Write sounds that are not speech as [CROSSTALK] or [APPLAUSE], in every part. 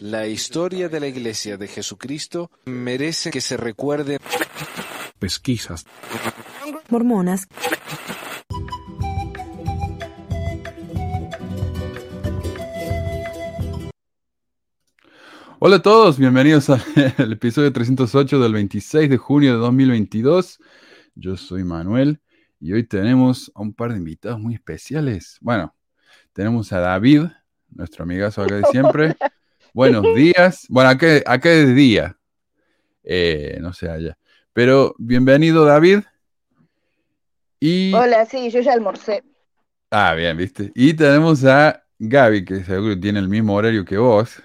La historia de la Iglesia de Jesucristo merece que se recuerde. Pesquisas. Mormonas. Hola a todos, bienvenidos al [LAUGHS] episodio 308 del 26 de junio de 2022. Yo soy Manuel y hoy tenemos a un par de invitados muy especiales. Bueno, tenemos a David, nuestro amigazo acá de siempre. Buenos días. Bueno, acá, acá es día. Eh, no sé allá. Pero bienvenido, David. Y... Hola, sí, yo ya almorcé. Ah, bien, viste. Y tenemos a Gaby, que seguro tiene el mismo horario que vos.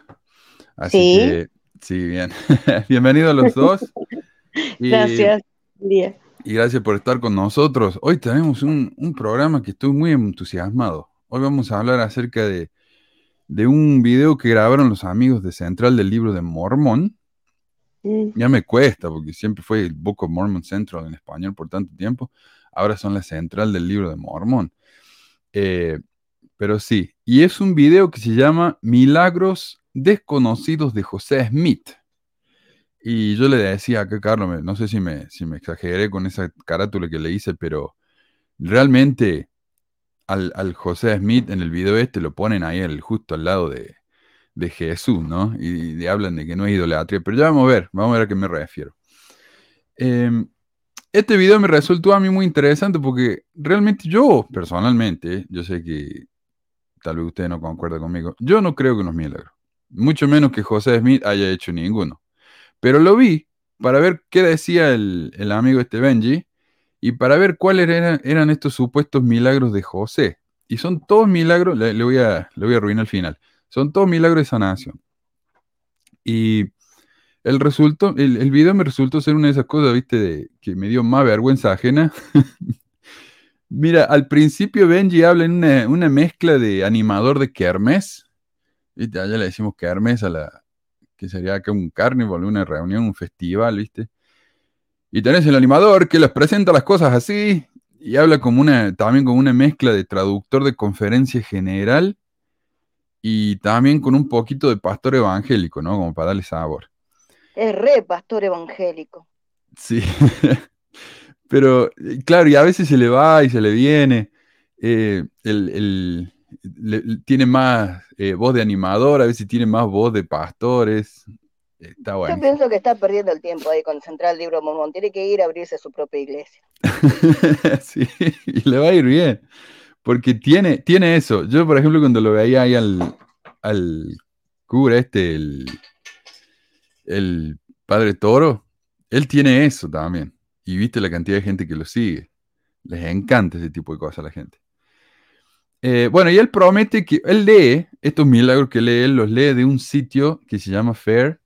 Así ¿Sí? que, sí, bien. [LAUGHS] Bienvenidos los dos. gracias. Y gracias por estar con nosotros. Hoy tenemos un, un, programa que estoy muy entusiasmado. Hoy vamos a hablar acerca de, de un video que grabaron los amigos de Central del libro de Mormón. Mm. Ya me cuesta, porque siempre fue el Book of Mormon Central en español por tanto tiempo. Ahora son la Central del libro de Mormón. Eh, pero sí, y es un video que se llama Milagros desconocidos de José Smith. Y yo le decía acá, Carlos, no sé si me, si me exageré con esa carátula que le hice, pero realmente al, José Smith en el video este lo ponen ahí el, justo al lado de, Jesús, ¿no? Y, hablan de que no es idolatría, pero ya vamos a ver, vamos a ver a qué me refiero. Em, este video me resultó a mí muy interesante porque realmente yo, personalmente, yo sé que tal vez usted no concuerda conmigo, yo no creo que unos milagros. Mucho menos que José Smith haya hecho ninguno. Pero lo vi para ver qué decía el, amigo este Benji y para ver cuáles eran, estos supuestos milagros de José. Y son todos milagros, le, voy, a, le voy a arruinar al final, son todos milagros de sanación. Y el, resultó, el, video me resultó ser una de esas cosas, viste, que me dio más vergüenza ajena. [LAUGHS] Mira, al principio Benji habla en una, una mezcla de animador de kermés ¿viste? Allá le decimos Hermes a la, que sería acá un carnival, una reunión, un festival, ¿viste? Y tenés el animador que les presenta las cosas así y habla como una, también con una mezcla de traductor de conferencia general y también con un poquito de pastor evangélico, ¿no? Como para darle sabor. Es re pastor evangélico. Sí. [LAUGHS] Pero, claro, y a veces se le va y se le viene. Eh, el, tiene más eh, voz de animador, a veces tiene más voz de pastores. Está bueno. Yo pienso que está perdiendo el tiempo ahí con Central Libro Mormón. Tiene que ir a abrirse su propia iglesia. [LAUGHS] sí, y le va a ir bien. Porque tiene, tiene eso. Yo, por ejemplo, cuando lo veía ahí al, al cura este, el, el padre Toro, él tiene eso también. Y viste la cantidad de gente que lo sigue. Les encanta ese tipo de cosas a la gente. Eh, bueno, y él promete que él lee, estos milagros que lee, él los lee de un sitio que se llama Fair.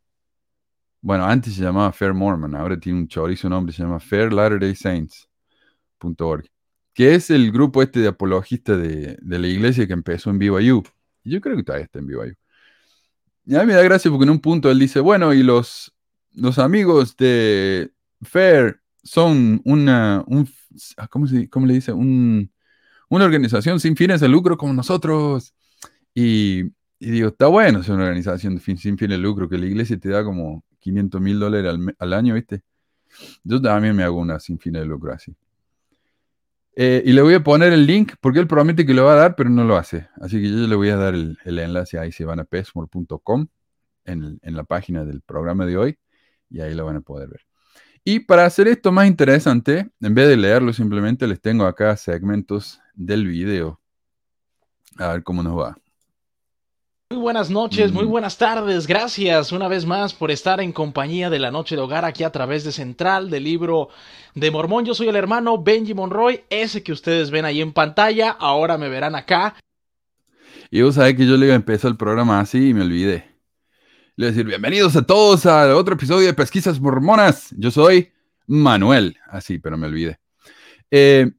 Bueno, antes se llamaba Fair Mormon, ahora tiene un chorizo nombre, se llama Fair Latter Day Saints.org, que es el grupo este de apologistas de, la iglesia que empezó en BYU. Yo creo que todavía está en BYU. Y a mí me da gracia porque en un punto él dice, bueno, y los, los amigos de Fair son una, un, ¿cómo, se, cómo le dice? Un una organización sin fines de lucro como nosotros. Y, digo, está bueno ser una organización sin, fines de lucro, que la iglesia te da como 500 mil dólares al, año, ¿viste? Yo también me hago una sin fines de lucro así. Eh, y le voy a poner el link porque él promete que lo va a dar, pero no lo hace. Así que yo le voy a dar el, enlace ahí, se van a pesmore.com en, en la página del programa de hoy y ahí lo van a poder ver. Y para hacer esto más interesante, en vez de leerlo simplemente, les tengo acá segmentos del video. A ver cómo nos va. Muy buenas noches, muy buenas tardes. Gracias una vez más por estar en compañía de la Noche de Hogar aquí a través de Central del libro de Mormón. Yo soy el hermano Benji Monroy, ese que ustedes ven ahí en pantalla. Ahora me verán acá. Y vos sabés que yo le iba a empezar el programa así y me olvidé. Le voy a decir bienvenidos a todos a otro episodio de Pesquisas Mormonas. Yo soy Manuel. Así, pero me olvidé. Eh,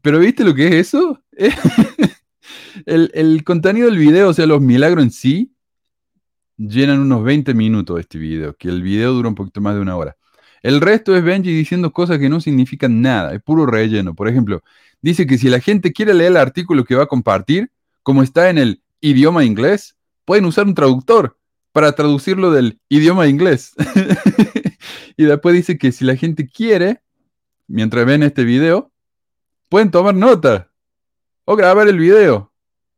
pero ¿viste lo que es eso? [LAUGHS] el, contenido del video, o sea, los milagros en sí, llenan unos 20 minutos de este video, que el video dura un poquito más de una hora. El resto es Benji diciendo cosas que no significan nada, es puro relleno. Por ejemplo, dice que si la gente quiere leer el artículo que va a compartir, como está en el idioma inglés, pueden usar un traductor para traducirlo del idioma inglés. [LAUGHS] y después dice que si la gente quiere, mientras ven este video, pueden tomar nota o grabar el video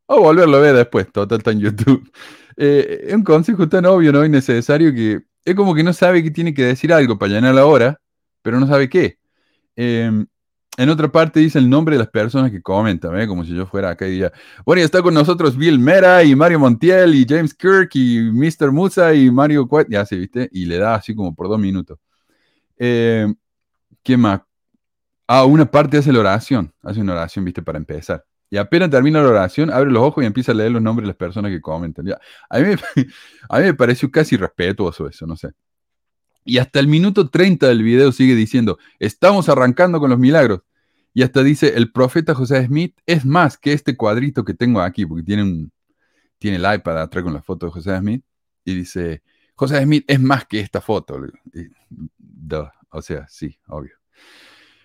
o volverlo a ver después, total está en YouTube. [LAUGHS] Eh, un consejo tan obvio, ¿no? Y necesario que es como que no sabe que tiene que decir algo para llenar la hora, pero no sabe qué. Em, en otra parte dice el nombre de las personas que comentan, ¿eh? como si yo fuera acá y diga, bueno, y está con nosotros Bill Mera y Mario Montiel y James Kirk y Mr. Musa y Mario Quat, ya se viste, y le da así como por dos minutos. Eh, ¿Qué más? Ah, una parte hace la oración, hace una oración, viste, para empezar. Y apenas termina la oración, abre los ojos y empieza a leer los nombres de las personas que comentan. Ya. A, mí, [LAUGHS] a mí me pareció casi respetuoso eso, no sé. Y hasta el minuto 30 del video sigue diciendo, estamos arrancando con los milagros. Y hasta dice, el profeta José Smith es más que este cuadrito que tengo aquí, porque tiene, un, tiene el iPad atrás con la foto de José Smith. Y dice, José Smith es más que esta foto. o sea, sí, obvio.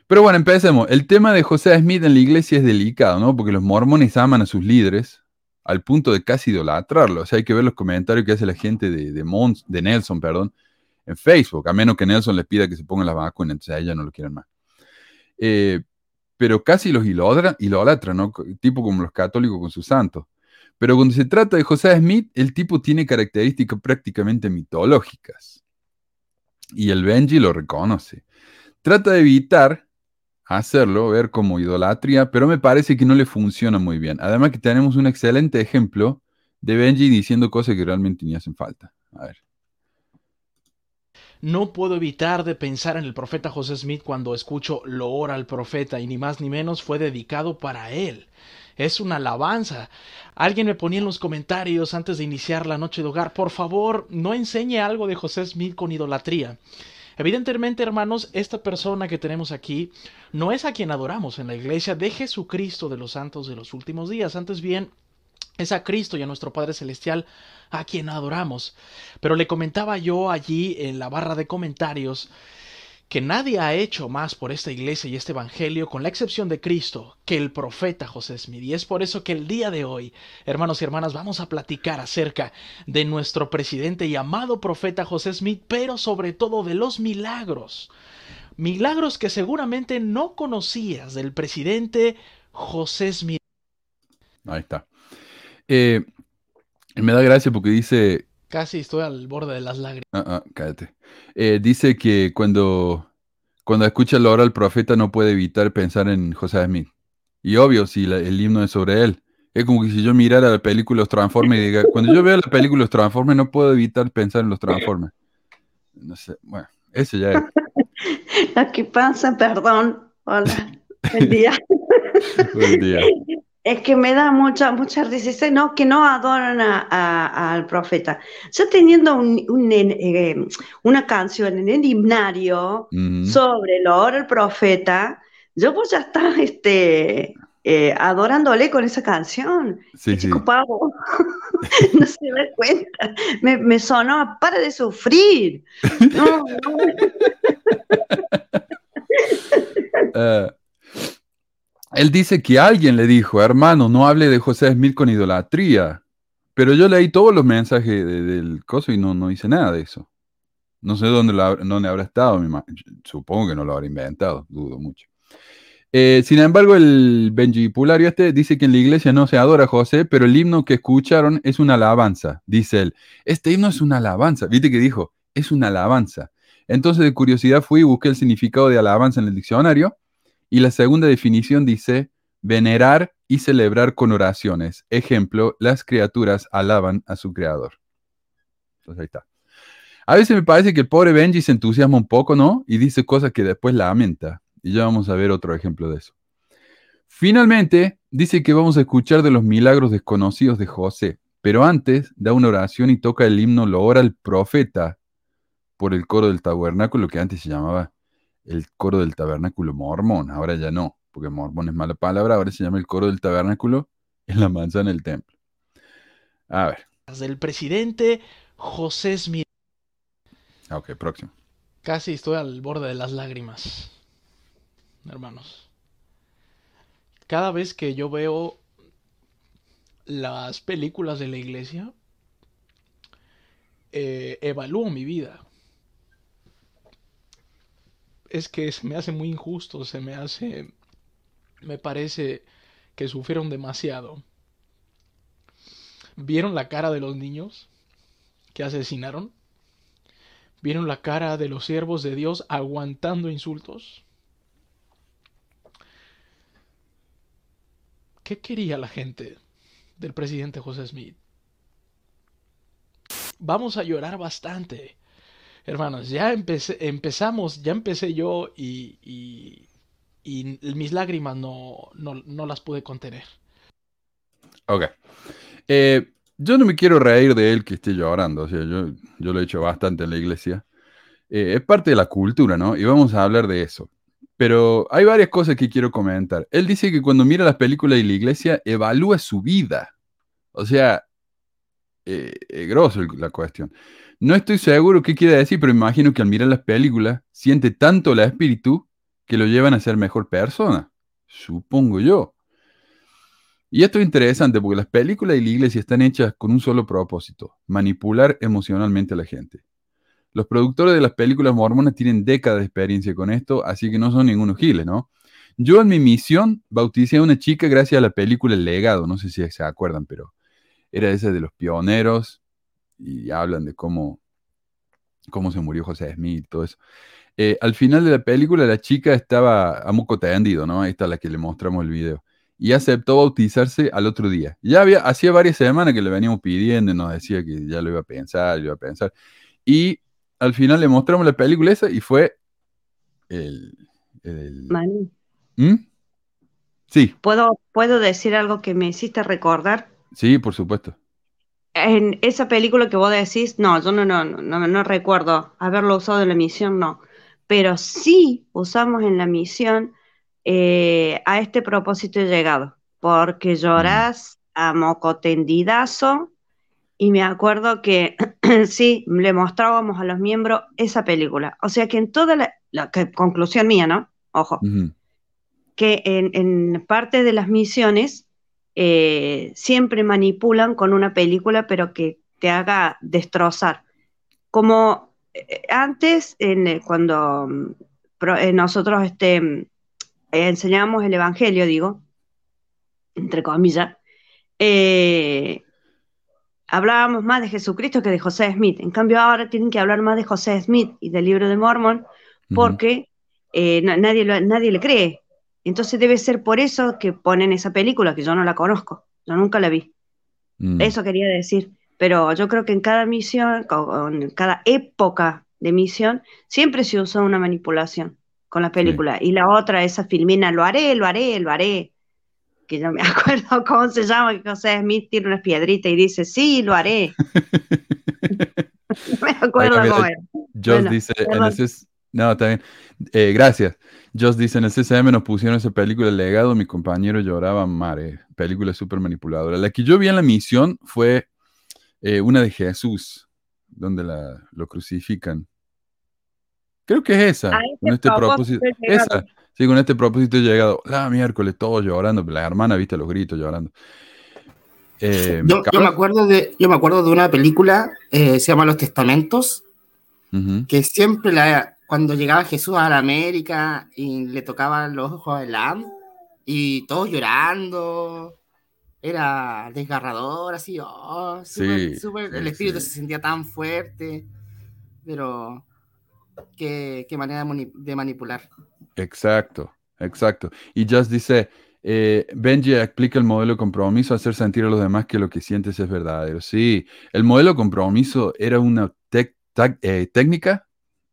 Pero bueno, empecemos. El tema de José Smith en la iglesia es delicado, ¿no? Porque los mormones aman a sus líderes al punto de casi idolatrarlo. O sea, hay que ver los comentarios que hace la gente de, de, Mons, de Nelson, perdón, en Facebook, a menos que Nelson les pida que se pongan las vacunas, entonces a ella no lo quieren más. Eh, pero casi los idolatran, ¿no? Tipo como los católicos con sus santos. Pero cuando se trata de José Smith, el tipo tiene características prácticamente mitológicas. Y el Benji lo reconoce. Trata de evitar hacerlo, ver como idolatría, pero me parece que no le funciona muy bien. Además que tenemos un excelente ejemplo de Benji diciendo cosas que realmente ni hacen falta. A ver. No puedo evitar de pensar en el profeta José Smith cuando escucho lo ora al profeta y ni más ni menos fue dedicado para él. Es una alabanza. Alguien me ponía en los comentarios antes de iniciar la noche de hogar, por favor, no enseñe algo de José Smith con idolatría. Evidentemente, hermanos, esta persona que tenemos aquí no es a quien adoramos en la iglesia de Jesucristo de los santos de los últimos días. Antes bien, es a Cristo y a nuestro Padre Celestial a quien adoramos. Pero le comentaba yo allí en la barra de comentarios que nadie ha hecho más por esta iglesia y este evangelio, con la excepción de Cristo, que el profeta José Smith. Y es por eso que el día de hoy, hermanos y hermanas, vamos a platicar acerca de nuestro presidente y amado profeta José Smith, pero sobre todo de los milagros. Milagros que seguramente no conocías del presidente José Smith. Ahí está. Eh, me da gracia porque dice... Casi estoy al borde de las lágrimas. Ah, ah cállate. Eh, dice que cuando, cuando escucha la hora al profeta no puede evitar pensar en José Smith. Y obvio, si el himno es sobre él. Es como que si yo mirara la película Los Transformers y diga, cuando yo veo la película Los Transformers no puedo evitar pensar en Los Transformers. No sé, bueno, eso ya es. [LAUGHS] Aquí pasa, perdón. Hola, buen día. [LAUGHS] buen día. Es que me da mucha, mucha risa, no, que no adoran al profeta. Yo teniendo un, eh, una canción en el himnario sobre el oro el profeta, yo pues ya está este, eh, adorándole con esa canción. Sí, Chico pavo, [LAUGHS] no se da cuenta. Me, me, sonó, para de sufrir. [LAUGHS] No, uh, [LAUGHS] él dice que alguien le dijo, hermano, no hable de José Smith con idolatría. Pero yo leí todos los mensajes del coso y no, no hice nada de eso. No sé dónde, dónde habrá estado, supongo que no lo habrá inventado, dudo mucho. Eh, sin embargo, el Benjipulario este dice que en la iglesia no se adora a José, pero el himno que escucharon es una alabanza, dice él. Este himno es una alabanza, viste que dijo, es una alabanza. Entonces de curiosidad fui y busqué el significado de alabanza en el diccionario y la segunda definición dice venerar y celebrar con oraciones. Ejemplo, las criaturas alaban a su creador. Entonces ahí está. A veces me parece que el pobre Benji se entusiasma un poco, ¿no? Y dice cosas que después lamenta. Y ya vamos a ver otro ejemplo de eso. Finalmente, dice que vamos a escuchar de los milagros desconocidos de José. Pero antes da una oración y toca el himno Lo ora el profeta por el coro del tabernáculo que antes se llamaba el coro del tabernáculo mormón, ahora ya no, porque mormón es mala palabra, ahora se llama el coro del tabernáculo en la manzana del templo. A ver. Del presidente José Smith. Ok, próximo. Casi estoy al borde de las lágrimas, hermanos. Cada vez que yo veo las películas de la iglesia, eh, evalúo mi vida, es que se me hace muy injusto, se me hace, me parece que sufrieron demasiado. ¿Vieron la cara de los niños que asesinaron? ¿Vieron la cara de los siervos de Dios aguantando insultos? ¿Qué quería la gente del presidente José Smith? Vamos a llorar bastante hermanos, ya empezamos, ya empecé yo y, y, mis lágrimas no, no, las pude contener. Ok. Eh, yo no me quiero reír de él que esté llorando, o sea, yo, yo lo he hecho bastante en la iglesia. Eh, es parte de la cultura, ¿no? Y vamos a hablar de eso. Pero hay varias cosas que quiero comentar. Él dice que cuando mira las películas de la iglesia, evalúa su vida. O sea, eh, grosso la cuestión. No estoy seguro qué quiere decir, pero imagino que al mirar las películas siente tanto la espíritu que lo llevan a ser mejor persona. Supongo yo. Y esto es interesante porque las películas y la iglesia están hechas con un solo propósito, manipular emocionalmente a la gente. Los productores de las películas mormonas tienen décadas de experiencia con esto, así que no son ningunos giles, ¿no? Yo en mi misión bauticé a una chica gracias a la película El Legado, no sé si se acuerdan, pero era esa de los pioneros, y hablan de cómo, cómo se murió José Smith, todo eso. Eh, al final de la película, la chica estaba a moco tendido, ¿no? Ahí está la que le mostramos el video. Y aceptó bautizarse al otro día. Ya había, hacía varias semanas que le veníamos pidiendo, nos decía que ya lo iba a pensar, lo iba a pensar. Y al final le mostramos la película esa y fue el. el... ¿Mm? Sí. ¿Puedo, ¿Puedo decir algo que me hiciste recordar? Sí, por supuesto en esa película que vos decís, no, yo no, no, no, no recuerdo haberlo usado en la misión, no. Pero sí usamos en la misión eh, a este propósito he llegado, porque llorás a moco tendidazo y me acuerdo que [CLEARS THROAT] sí, le mostrábamos a los miembros esa película. O sea que en toda la, conclusión mía, ¿no? Ojo, que en, en parte de las misiones eh, siempre manipulan con una película, pero que te haga destrozar. Como eh, antes, en, cuando mm, eh, nosotros este, enseñábamos el Evangelio, digo, entre comillas, hablábamos más de Jesucristo que de José Smith. En cambio, ahora tienen que hablar más de José Smith y del libro de Mormon porque nadie, nadie le cree. Entonces debe ser por eso que ponen esa película, que yo no la conozco, yo nunca la vi. Mm. Eso quería decir. Pero yo creo que en cada misión, en cada época de misión, siempre se usa una manipulación con la película. Y la otra, esa filmina, lo haré, lo haré, lo haré. Que yo me [LAUGHS] acuerdo cómo se llama, que José Smith tiene unas piedritas y dice, sí, lo haré. [LAUGHS] [LAUGHS] me acuerdo cómo era. dice, no, bien. Eh, gracias. Joss dice, en el CCM nos pusieron esa película El legado, mi compañero lloraba mare. Película súper manipuladora. La que yo vi en la misión fue eh, una de Jesús, donde la, lo crucifican. Creo que es esa. Este con este propósito. Esa. Sí, con este propósito he llegado. La miércoles, todos llorando. La hermana, viste los gritos llorando. Eh, yo, me acuerdo de, yo me acuerdo de una película, se llama Los Testamentos, que siempre la, cuando llegaba Jesús a la América y le tocaban los ojos de Lam y todos llorando. Era desgarrador, así, oh, el espíritu se sentía tan fuerte, pero qué, manera de manipular. Exacto, exacto. Y Just dice, eh, Benji explica el modelo compromiso, hacer sentir a los demás que lo que sientes es verdadero. Sí, el modelo compromiso era una eh, técnica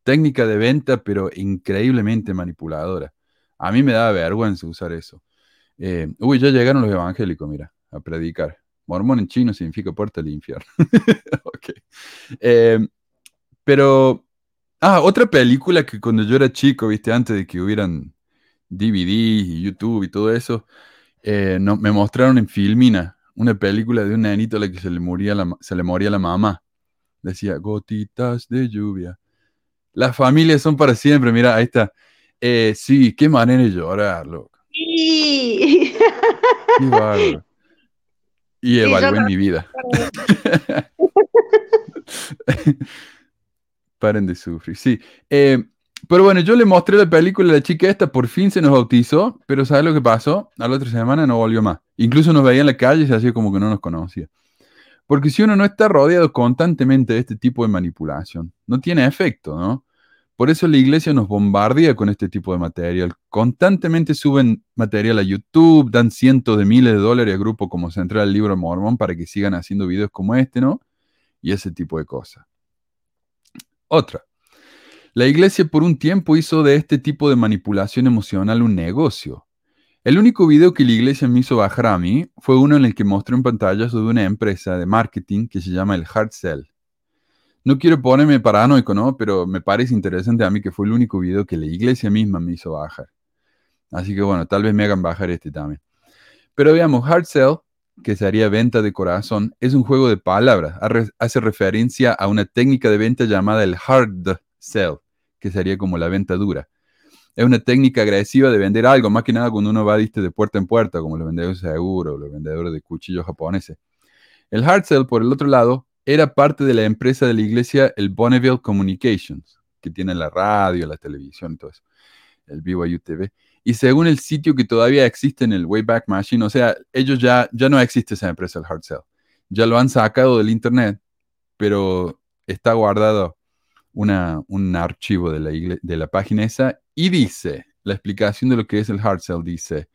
técnica de venta, pero increíblemente manipuladora. A mí me da vergüenza usar eso. Eh, uy, ya llegaron los evangélicos, mira, a predicar. Mormón en chino significa puerta del infierno. [LAUGHS] ok. Eh, pero, ah, otra película que cuando yo era chico, viste, antes de que hubieran DVD y YouTube y todo eso, eh, no, me mostraron en Filmina una película de un nenito a la que se le, moría la, se le moría la mamá. Decía, gotitas de lluvia las familias son para siempre, mira, ahí está. Eh, sí, qué manera de llorar, loco. Sí. [LAUGHS] Qué Y evalué mi vida. [LAUGHS] Paren de sufrir, sí. Eh, pero bueno, yo le mostré la película a la chica esta, por fin se nos bautizó, pero ¿sabes lo que pasó? A la otra semana no volvió más. Incluso nos veía en la calle y se hacía como que no nos conocía. Porque si uno no está rodeado constantemente de este tipo de manipulación, no tiene efecto, ¿no? Por eso la iglesia nos bombardea con este tipo de material. Constantemente suben material a YouTube, dan cientos de miles de dólares a grupos como Central Libro Mormón para que sigan haciendo videos como este, ¿no? Y ese tipo de cosas. Otra. La iglesia por un tiempo hizo de este tipo de manipulación emocional un negocio. El único video que la iglesia me hizo bajar a mí fue uno en el que mostré en pantalla de una empresa de marketing que se llama el Hard Sell. No quiero ponerme paranoico, ¿no? Pero me parece interesante a mí que fue el único video que la iglesia misma me hizo bajar. Así que bueno, tal vez me hagan bajar este también. Pero veamos, hard sell, que sería venta de corazón, es un juego de palabras. Hace referencia a una técnica de venta llamada el hard sell, que sería como la venta dura. Es una técnica agresiva de vender algo, más que nada cuando uno va de puerta en puerta, como los vendedores de seguro, los vendedores de cuchillos japoneses. El hard sell, por el otro lado, era parte de la empresa de la iglesia, el Bonneville Communications, que tiene la radio, la televisión y todo eso, el BYU. Y según el sitio que todavía existe en el Wayback Machine, o sea, ellos ya, ya no existe esa empresa, el Hard Sell. Ya lo han sacado del internet, pero está guardado una, un archivo de la, de la página esa y dice, la explicación de lo que es el Hard Sell dice,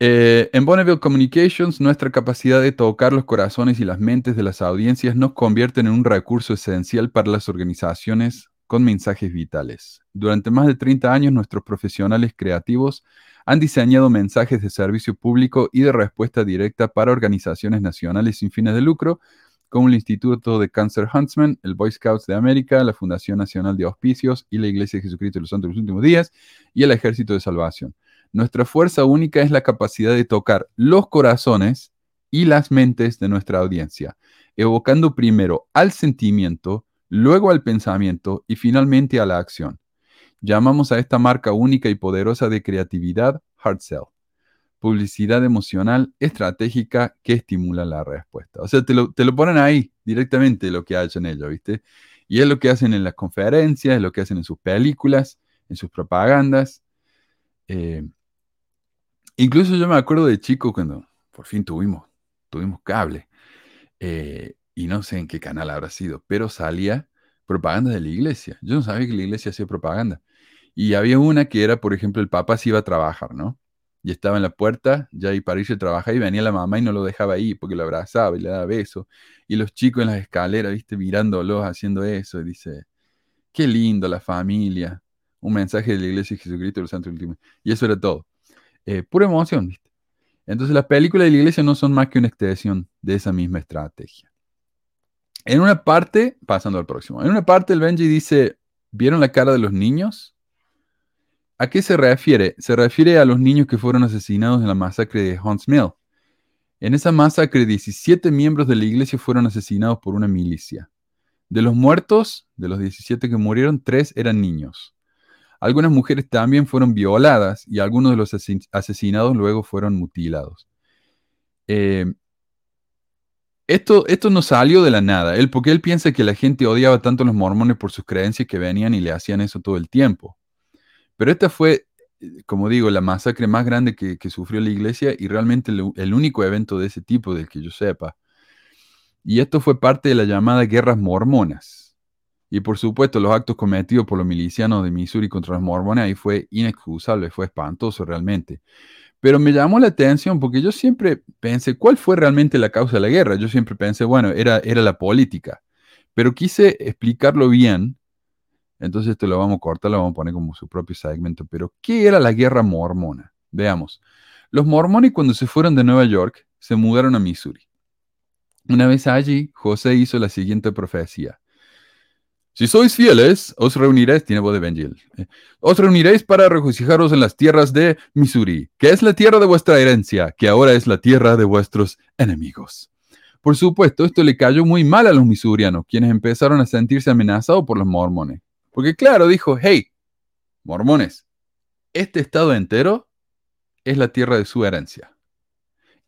eh, en Bonneville Communications, nuestra capacidad de tocar los corazones y las mentes de las audiencias nos convierte en un recurso esencial para las organizaciones con mensajes vitales. Durante más de 30 años, nuestros profesionales creativos han diseñado mensajes de servicio público y de respuesta directa para organizaciones nacionales sin fines de lucro, como el Instituto de Cancer Huntsman, el Boy Scouts de América, la Fundación Nacional de Auspicios y la Iglesia de Jesucristo de los Santos de los Últimos Días y el Ejército de Salvación. Nuestra fuerza única es la capacidad de tocar los corazones y las mentes de nuestra audiencia, evocando primero al sentimiento, luego al pensamiento y finalmente a la acción. Llamamos a esta marca única y poderosa de creatividad Hard Sell. Publicidad emocional estratégica que estimula la respuesta. O sea, te lo, ponen ahí directamente lo que hacen ellos, ¿viste? Y es lo que hacen en las conferencias, es lo que hacen en sus películas, en sus propagandas. Eh, Incluso yo me acuerdo de chico cuando por fin tuvimos, tuvimos cable. Eh, y no sé en qué canal habrá sido, pero salía propaganda de la iglesia. Yo no sabía que la iglesia hacía propaganda. Y había una que era, por ejemplo, el papá se iba a trabajar, ¿no? Y estaba en la puerta, ya y para irse a trabajar, y venía la mamá y no lo dejaba ahí porque lo abrazaba y le daba besos. Y los chicos en las escaleras, viste, mirándolos haciendo eso, y dice, qué lindo la familia. Un mensaje de la iglesia de Jesucristo de los Santos Últimos. Y eso era todo. Eh, pura emoción, ¿viste? Entonces las películas de la iglesia no son más que una extensión de esa misma estrategia. En una parte, pasando al próximo, en una parte el Benji dice, ¿vieron la cara de los niños? ¿A qué se refiere? Se refiere a los niños que fueron asesinados en la masacre de Hunts Mill. En esa masacre, 17 miembros de la iglesia fueron asesinados por una milicia. De los muertos, de los 17 que murieron, 3 eran niños. Algunas mujeres también fueron violadas y algunos de los asesinados luego fueron mutilados. Eh, esto, esto no salió de la nada, él, porque él piensa que la gente odiaba tanto a los mormones por sus creencias que venían y le hacían eso todo el tiempo. Pero esta fue, como digo, la masacre más grande que, sufrió la iglesia y realmente el único evento de ese tipo del que yo sepa. Y esto fue parte de la llamada guerras mormonas. Y por supuesto, los actos cometidos por los milicianos de Missouri contra los mormones ahí fue inexcusable, fue espantoso realmente. Pero me llamó la atención porque yo siempre pensé, ¿cuál fue realmente la causa de la guerra? Yo siempre pensé, bueno, era, era la política. Pero quise explicarlo bien. Entonces esto lo vamos a cortar, lo vamos a poner como su propio segmento. Pero, ¿qué era la guerra mormona? Veamos. Los mormones cuando se fueron de Nueva York, se mudaron a Missouri. Una vez allí, José hizo la siguiente profecía. Si sois fieles, os reuniréis, tiene voz eh, os reuniréis para regocijaros en las tierras de Missouri, que es la tierra de vuestra herencia, que ahora es la tierra de vuestros enemigos. Por supuesto, esto le cayó muy mal a los misurianos, quienes empezaron a sentirse amenazados por los mormones. Porque claro, dijo, hey, mormones, este estado entero es la tierra de su herencia.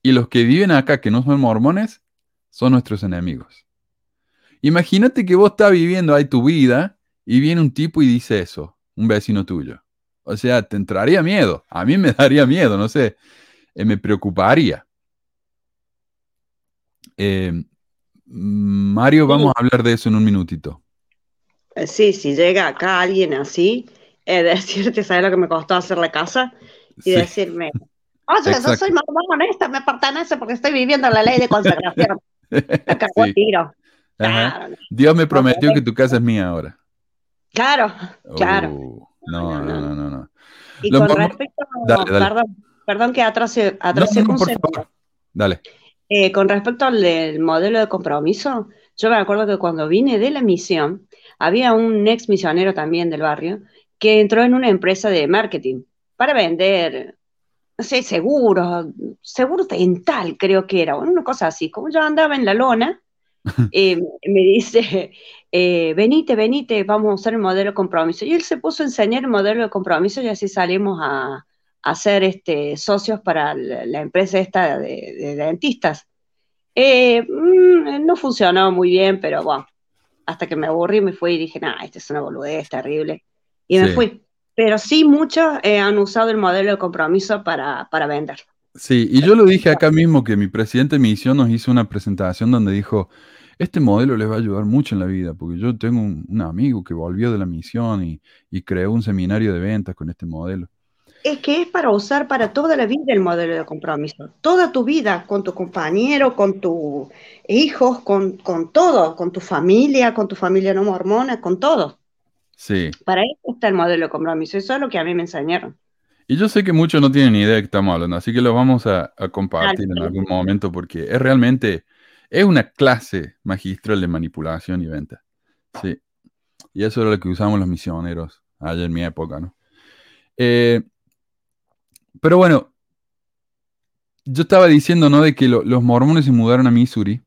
Y los que viven acá que no son mormones son nuestros enemigos. Imagínate que vos estás viviendo ahí tu vida y viene un tipo y dice eso, un vecino tuyo. O sea, te entraría miedo. A mí me [LAUGHS] daría miedo, no sé. Eh, me preocuparía. Eh, Mario, vamos a hablar de eso en un minutito. Eh, sí, si llega acá alguien así, [LAUGHS] decirte, ¿sabes lo que me costó hacer la casa? Y decirme, oye, yo soy más honesta, me pertenece porque estoy viviendo la ley de conservación. [LAUGHS] Me tiro. Dios me prometió que tu casa es mía ahora. Claro, claro. Uh, no, no, no, no, no. Y con respecto, Perdón, perdón que atrase, atrase un Dale. Eh, con respecto al modelo de compromiso, yo me acuerdo que cuando vine de la misión, había un ex misionero también del barrio que entró en una empresa de marketing para vender, no sé, seguros, seguro dental creo que era, una cosa así. Como yo andaba en la lona, [LAUGHS] eh, me dice, eh, venite, venite, vamos a usar el modelo de compromiso. Y él se puso a enseñar el modelo de compromiso y así salimos a, ser este, socios para la, empresa esta de, dentistas. Eh, mm, no funcionó muy bien, pero bueno, hasta que me aburrí, me fui y dije, nah, esta es una boludez terrible. Y me fui. Pero sí, muchos han usado el modelo de compromiso para, para vender. Sí, y yo lo dije acá mismo que mi presidente de misión nos hizo una presentación donde dijo, este modelo les va a ayudar mucho en la vida, porque yo tengo un, amigo que volvió de la misión y, y, creó un seminario de ventas con este modelo. Es que es para usar para toda la vida el modelo de compromiso, toda tu vida, con tu compañero, con tus hijos, con, con todo, con tu familia, con tu familia no mormona, con todo. Sí. Para eso está el modelo de compromiso, eso es lo que a mí me enseñaron. Y yo sé que muchos no tienen ni idea de qué estamos hablando, así que lo vamos a, compartir en algún momento porque es realmente, es una clase magistral de manipulación y venta. Sí. Y eso era lo que usamos los misioneros allá en mi época, ¿no? Eh, pero bueno, yo estaba diciendo, ¿no? De que los mormones se mudaron a Missouri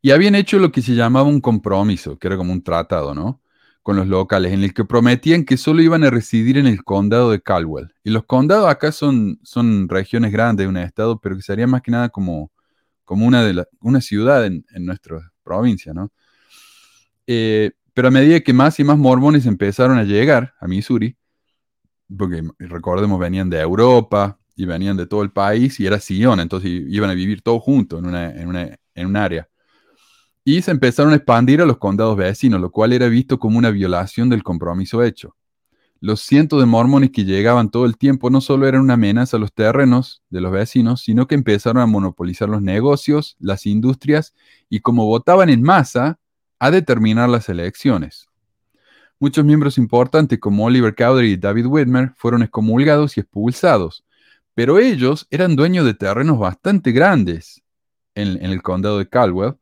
y habían hecho lo que se llamaba un compromiso, que era como un tratado, ¿no? Con los locales, en el que prometían que solo iban a residir en el condado de Caldwell. Y los condados acá son, son regiones grandes de un estado, pero que sería más que nada como, como una, de una ciudad en, nuestra provincia, ¿no? Eh, pero a medida que más y más mormones empezaron a llegar a Missouri, porque recordemos, venían de Europa y venían de todo el país y era Sion, entonces iban a vivir todos juntos en, una, en, una, en un área y se empezaron a expandir a los condados vecinos, lo cual era visto como una violación del compromiso hecho. Los cientos de mormones que llegaban todo el tiempo no solo eran una amenaza a los terrenos de los vecinos, sino que empezaron a monopolizar los negocios, las industrias y como votaban en masa, a determinar las elecciones. Muchos miembros importantes como Oliver Cowdery y David Whitmer fueron excomulgados y expulsados, pero ellos eran dueños de terrenos bastante grandes en, el condado de Caldwell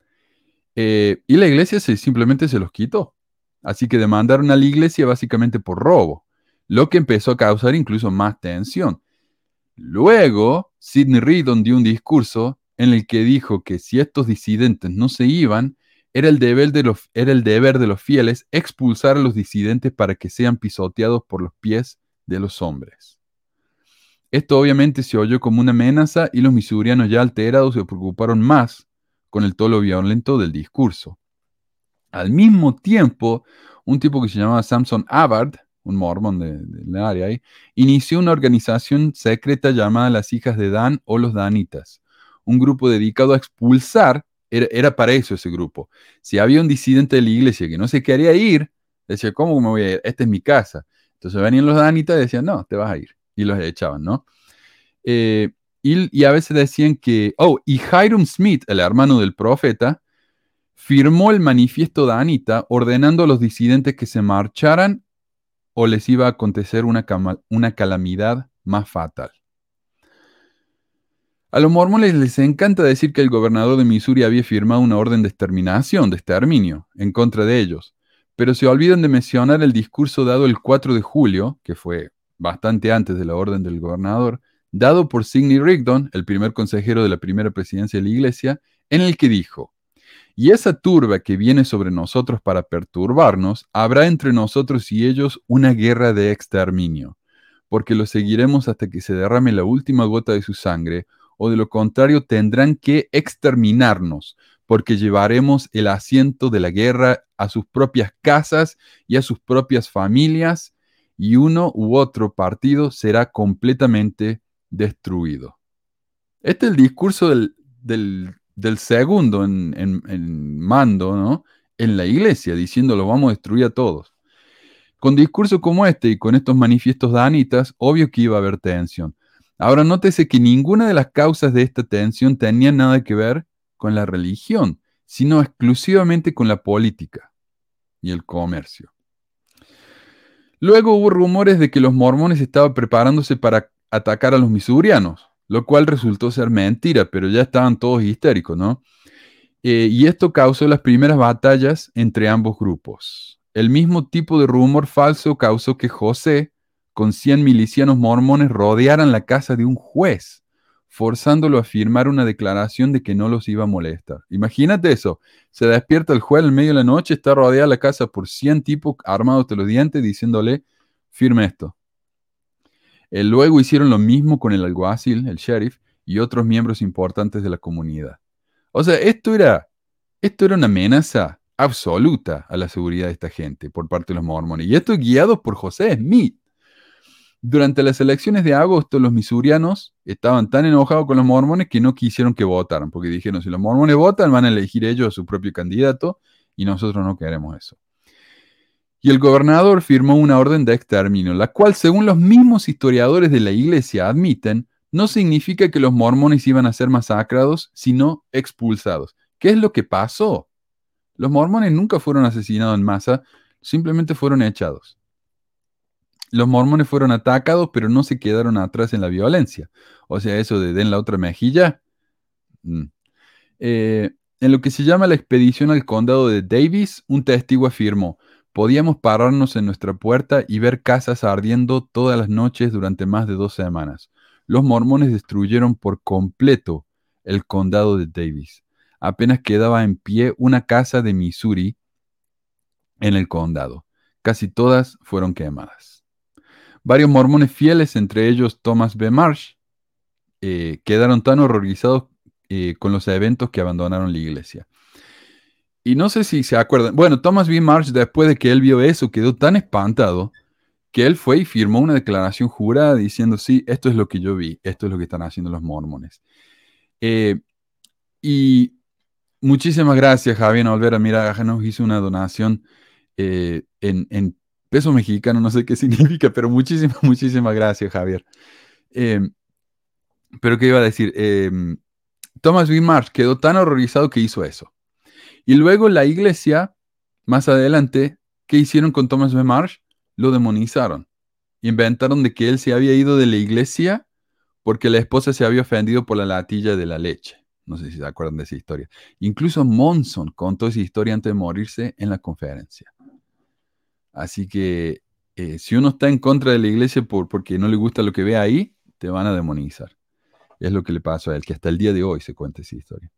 eh, y la iglesia se, simplemente se los quitó. Así que demandaron a la iglesia básicamente por robo, lo que empezó a causar incluso más tensión. Luego, Sidney Riddon dio un discurso en el que dijo que si estos disidentes no se iban, era el, deber de los, era el deber de los fieles expulsar a los disidentes para que sean pisoteados por los pies de los hombres. Esto obviamente se oyó como una amenaza y los misurianos ya alterados se preocuparon más con el tono violento del discurso. Al mismo tiempo, un tipo que se llamaba Samson Abbard, un mormón del de, área ahí, inició una organización secreta llamada las hijas de Dan o los Danitas, un grupo dedicado a expulsar, era, para eso ese grupo. Si había un disidente de la iglesia que no se quería ir, decía, ¿cómo me voy a ir? Esta es mi casa. Entonces venían los Danitas y decían, no, te vas a ir. Y los echaban, ¿no? Eh, y, a veces decían que, oh, y Hiram Smith, el hermano del profeta, firmó el manifiesto de Anita ordenando a los disidentes que se marcharan o les iba a acontecer una, una calamidad más fatal. A los mormones les encanta decir que el gobernador de Missouri había firmado una orden de exterminación, de exterminio, en contra de ellos, pero se olvidan de mencionar el discurso dado el 4 de julio, que fue bastante antes de la orden del gobernador, dado por Sidney Rigdon, el primer consejero de la primera presidencia de la Iglesia, en el que dijo, y esa turba que viene sobre nosotros para perturbarnos, habrá entre nosotros y ellos una guerra de exterminio, porque los seguiremos hasta que se derrame la última gota de su sangre, o de lo contrario tendrán que exterminarnos, porque llevaremos el asiento de la guerra a sus propias casas y a sus propias familias, y uno u otro partido será completamente destruido. Este es el discurso del, segundo en, en, mando, ¿no? En la iglesia, diciendo lo vamos a destruir a todos. Con discurso como este y con estos manifiestos danitas, obvio que iba a haber tensión. Ahora, nótese que ninguna de las causas de esta tensión tenía nada que ver con la religión, sino exclusivamente con la política y el comercio. Luego hubo rumores de que los mormones estaban preparándose para atacar a los misurianos, lo cual resultó ser mentira, pero ya estaban todos histéricos, ¿no? Eh, y esto causó las primeras batallas entre ambos grupos. El mismo tipo de rumor falso causó que José, con 100 milicianos mormones, rodearan la casa de un juez, forzándolo a firmar una declaración de que no los iba a molestar. Imagínate eso, se despierta el juez en medio de la noche, está rodeada la casa por 100 tipos armados de los dientes diciéndole, firme esto. Eh, luego hicieron lo mismo con el alguacil, el sheriff, y otros miembros importantes de la comunidad. O sea, esto era, esto era una amenaza absoluta a la seguridad de esta gente por parte de los mormones. Y esto guiado por José Smith. Durante las elecciones de agosto, los misurianos estaban tan enojados con los mormones que no quisieron que votaran, porque dijeron, si los mormones votan, van a elegir ellos a su propio candidato y nosotros no queremos eso. Y el gobernador firmó una orden de exterminio, la cual, según los mismos historiadores de la iglesia admiten, no significa que los mormones iban a ser masacrados, sino expulsados. ¿Qué es lo que pasó? Los mormones nunca fueron asesinados en masa, simplemente fueron echados. Los mormones fueron atacados, pero no se quedaron atrás en la violencia. O sea, eso de den la otra mejilla. Mm. Eh, en lo que se llama la expedición al condado de Davis, un testigo afirmó, Podíamos pararnos en nuestra puerta y ver casas ardiendo todas las noches durante más de dos semanas. Los mormones destruyeron por completo el condado de Davis. Apenas quedaba en pie una casa de Missouri en el condado. Casi todas fueron quemadas. Varios mormones fieles, entre ellos Thomas B. Marsh, eh, quedaron tan horrorizados eh, con los eventos que abandonaron la iglesia. Y no sé si se acuerdan. Bueno, Thomas B. Marsh, después de que él vio eso, quedó tan espantado que él fue y firmó una declaración jurada diciendo, sí, esto es lo que yo vi, esto es lo que están haciendo los mormones. Eh, y muchísimas gracias, Javier Olvera. Mira, nos hizo una donación eh, en, peso mexicano, no sé qué [LAUGHS] significa, pero muchísimas, muchísimas gracias, Javier. Eh, pero qué iba a decir, Thomas B. Marsh quedó tan horrorizado que hizo eso. Y luego la iglesia, más adelante, ¿qué hicieron con Thomas B. Marsh? Lo demonizaron. Inventaron de que él se había ido de la iglesia porque la esposa se había ofendido por la latilla de la leche. No sé si se acuerdan de esa historia. Incluso Monson contó esa historia antes de morirse en la conferencia. Así que eh, si uno está en contra de la iglesia por, porque no le gusta lo que ve ahí, te van a demonizar. Es lo que le pasó a él, que hasta el día de hoy se cuenta esa historia.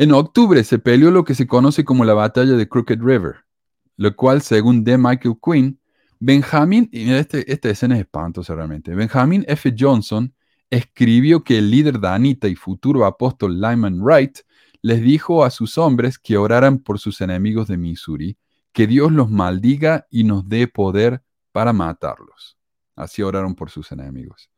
En octubre se peleó lo que se conoce como la batalla de Crooked River, lo cual, según D. Michael Quinn, Benjamin, y este, esta escena es espantosa realmente, Benjamin F. Johnson escribió que el líder danita y futuro apóstol Lyman Wright les dijo a sus hombres que oraran por sus enemigos de Missouri, que Dios los maldiga y nos dé poder para matarlos. Así oraron por sus enemigos.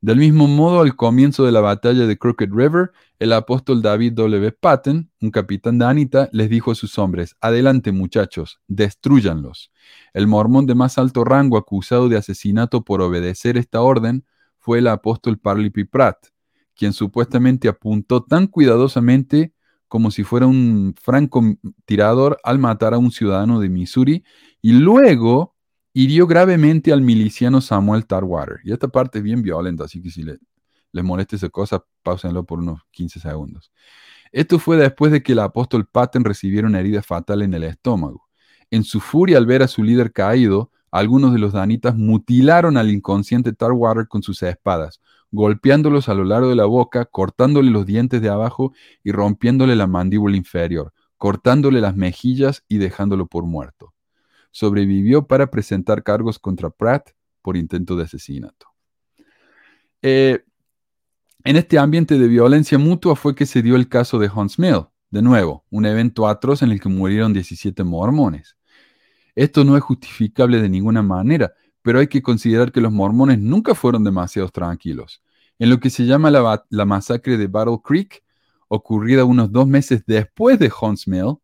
Del mismo modo, al comienzo de la batalla de Crooked River, el apóstol David W. Patton, un capitán de Anita, les dijo a sus hombres, adelante muchachos, destruyanlos. El mormón de más alto rango acusado de asesinato por obedecer esta orden fue el apóstol Parley P. Pratt, quien supuestamente apuntó tan cuidadosamente como si fuera un francotirador al matar a un ciudadano de Missouri y luego hirió gravemente al miliciano Samuel Tarwater. Y esta parte es bien violenta, así que si le, les molesta esa cosa, pausenlo por unos 15 segundos. Esto fue después de que el apóstol Patton recibiera una herida fatal en el estómago. En su furia al ver a su líder caído, algunos de los danitas mutilaron al inconsciente Tarwater con sus espadas, golpeándolos a lo largo de la boca, cortándole los dientes de abajo y rompiéndole la mandíbula inferior, cortándole las mejillas y dejándolo por muerto sobrevivió para presentar cargos contra Pratt por intento de asesinato. Eh, En este ambiente de violencia mutua fue que se dio el caso de Hunts Mill, de nuevo, un evento atroz en el que murieron 17 mormones. Esto no es justificable de ninguna manera, pero hay que considerar que los mormones nunca fueron demasiado tranquilos. En lo que se llama la, masacre de Battle Creek, ocurrida unos dos meses después de Hunts Mill,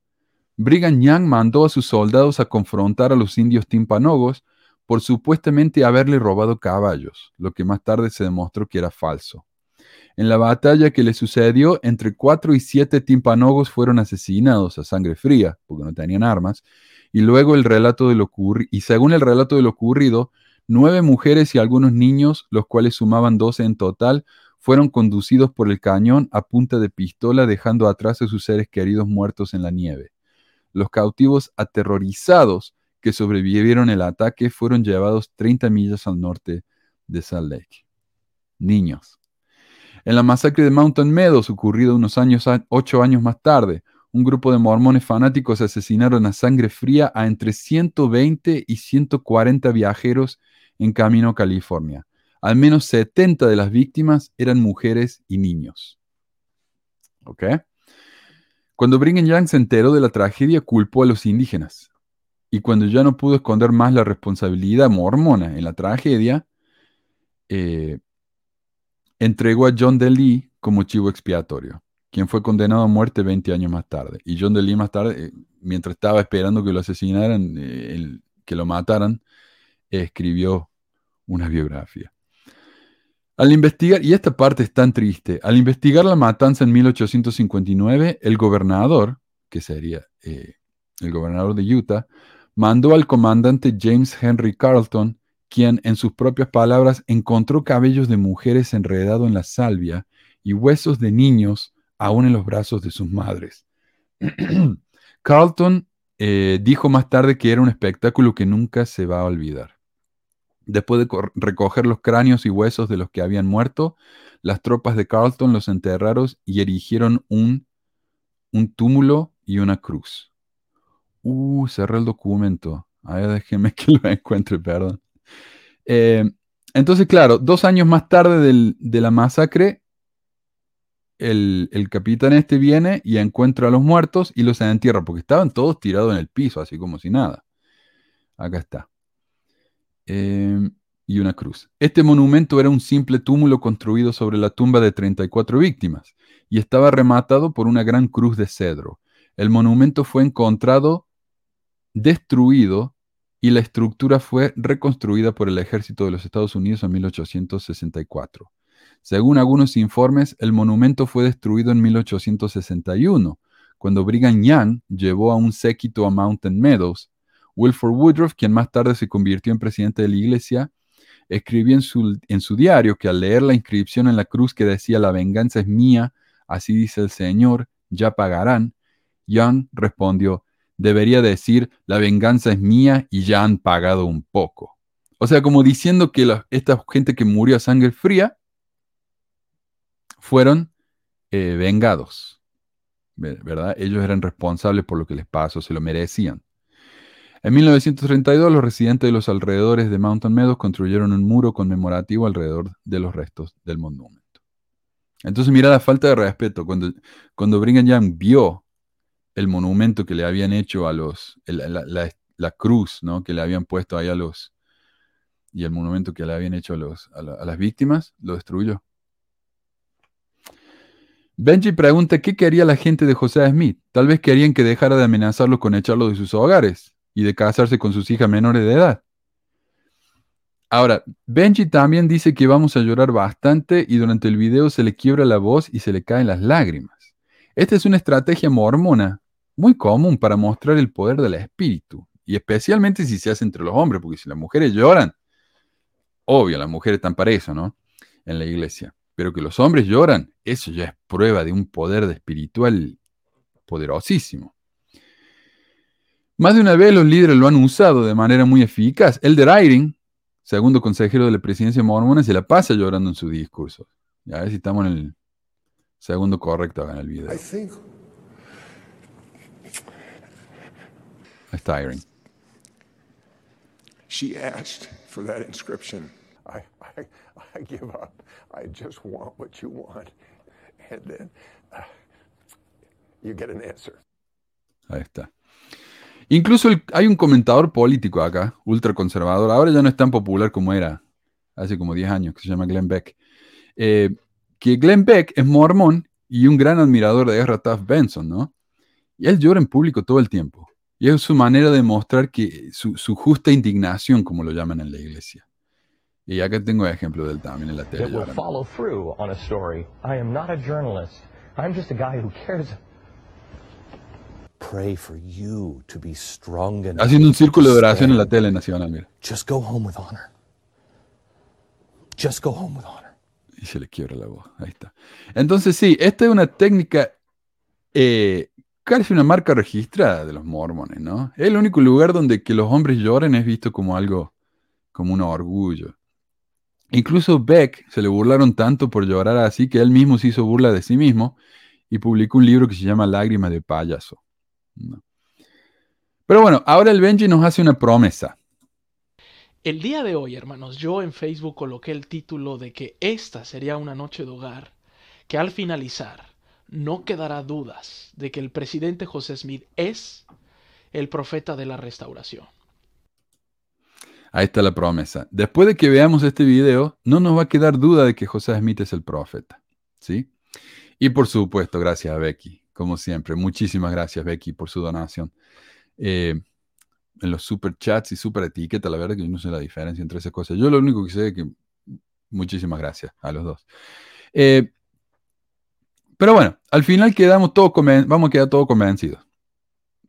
Brigham Young mandó a sus soldados a confrontar a los indios timpanogos por supuestamente haberle robado caballos, lo que más tarde se demostró que era falso. En la batalla que le sucedió, entre cuatro y siete timpanogos fueron asesinados a sangre fría, porque no tenían armas, y luego el relato de lo y según el relato de lo ocurrido, nueve mujeres y algunos niños, los cuales sumaban doce en total, fueron conducidos por el cañón a punta de pistola, dejando atrás a sus seres queridos muertos en la nieve. Los cautivos aterrorizados que sobrevivieron el ataque fueron llevados 30 millas al norte de Salt Lake. Niños. En la masacre de Mountain Meadows, ocurrida unos años, ocho años más tarde, un grupo de mormones fanáticos asesinaron a sangre fría a entre 120 y 140 viajeros en camino a California. Al menos 70 de las víctimas eran mujeres y niños. ¿Ok? Cuando Brigham Young se enteró de la tragedia, culpó a los indígenas. Y cuando ya no pudo esconder más la responsabilidad mormona en la tragedia, eh, entregó a John DeLee como chivo expiatorio, quien fue condenado a muerte 20 años más tarde. Y John DeLee más tarde, eh, mientras estaba esperando que lo asesinaran, eh, que lo mataran, escribió una biografía. Al investigar, y esta parte es tan triste, al investigar la matanza en 1859, el gobernador, que sería eh, el gobernador de Utah, mandó al comandante James Henry Carlton quien, en sus propias palabras, encontró cabellos de mujeres enredados en la salvia y huesos de niños aún en los brazos de sus madres. [CLEARS THROAT] Carlton eh, dijo más tarde que era un espectáculo que nunca se va a olvidar. Después de recoger los cráneos y huesos de los que habían muerto, las tropas de Carlton los enterraron y erigieron un, un túmulo y una cruz. Uh, cerré el documento. Ay, déjeme que lo encuentre, perdón. Eh, entonces, claro, dos años más tarde de la masacre, el, capitán este viene y encuentra a los muertos y los entierra, porque estaban todos tirados en el piso, así como si nada. Acá está. Eh, y una cruz. Este monumento era un simple túmulo construido sobre la tumba de 34 víctimas y estaba rematado por una gran cruz de cedro. El monumento fue encontrado destruido y la estructura fue reconstruida por el ejército de los Estados Unidos en 1864. Según algunos informes, el monumento fue destruido en 1861, cuando Brigham Young llevó a un séquito a Mountain Meadows. Wilford Woodruff, quien más tarde se convirtió en presidente de la iglesia, escribió en su, diario que al leer la inscripción en la cruz que decía la venganza es mía, así dice el Señor, ya pagarán, Young respondió, debería decir, la venganza es mía y ya han pagado un poco. O sea, como diciendo que esta gente que murió a sangre fría fueron eh, vengados. ¿Verdad? Ellos eran responsables por lo que les pasó, se lo merecían. En 1932, los residentes de los alrededores de Mountain Meadows construyeron un muro conmemorativo alrededor de los restos del monumento. Entonces, mira la falta de respeto. Cuando, cuando Brigham Young vio el monumento que le habían hecho a los, la, cruz, ¿no? Que le habían puesto ahí a los, y el monumento que le habían hecho a, los, a, las víctimas, lo destruyó. Benji pregunta qué quería la gente de José Smith. Tal vez querían que dejara de amenazarlo con echarlo de sus hogares y de casarse con sus hijas menores de edad. Ahora, Benji también dice que vamos a llorar bastante y durante el video se le quiebra la voz y se le caen las lágrimas. Esta es una estrategia mormona muy común para mostrar el poder del espíritu, y especialmente si se hace entre los hombres, porque si las mujeres lloran, obvio, las mujeres están para eso, ¿no? En la iglesia. Pero que los hombres lloran, eso ya es prueba de un poder de espiritual poderosísimo. Más de una vez los líderes lo han usado de manera muy eficaz. Elder Eyring, segundo consejero de la presidencia mormona, se la pasa llorando en su discurso. A ver si estamos en el segundo correcto en el video. It's tiring. She asked for that inscription. I, I I, give up. I just want what you want. And then uh, you get an answer. Ahí está. Incluso hay un comentador político acá, ultraconservador, ahora ya no es tan popular como era hace como 10 años, que se llama Glenn Beck. Eh, que Glenn Beck es mormón y un gran admirador de Ezra Taft Benson, ¿no? Y él llora en público todo el tiempo. Y es su manera de mostrar que su, su justa indignación, como lo llaman en la iglesia. Y acá tengo ejemplo de él también en la tele. Pray for you to be strong Haciendo un círculo de oración en la tele nacional, mira. Just go home with honor. Just go home with honor. Y se le quiebra la voz. Ahí está. Entonces, sí, esta es una técnica eh, casi una marca registrada de los mormones, ¿no? Es el único lugar donde que los hombres lloren es visto como algo, como un orgullo. Incluso Beck se le burlaron tanto por llorar así que él mismo se hizo burla de sí mismo y publicó un libro que se llama Lágrimas de payaso. Pero bueno, ahora el Benji nos hace una promesa. El día de hoy, hermanos, yo en Facebook coloqué el título de que esta sería una noche de hogar, que al finalizar no quedará dudas de que el presidente José Smith es el profeta de la restauración. Ahí está la promesa. Después de que veamos este video, no nos va a quedar duda de que José Smith es el profeta. ¿Sí? Y por supuesto, gracias a Becky, como siempre. Muchísimas gracias, Becky, por su donación. Eh, en los super chats y super etiquetas, la verdad que yo no sé la diferencia entre esas cosas. Yo lo único que sé es que muchísimas gracias a los dos. Eh, pero bueno, al final quedamos todos vamos a quedar todos convencidos.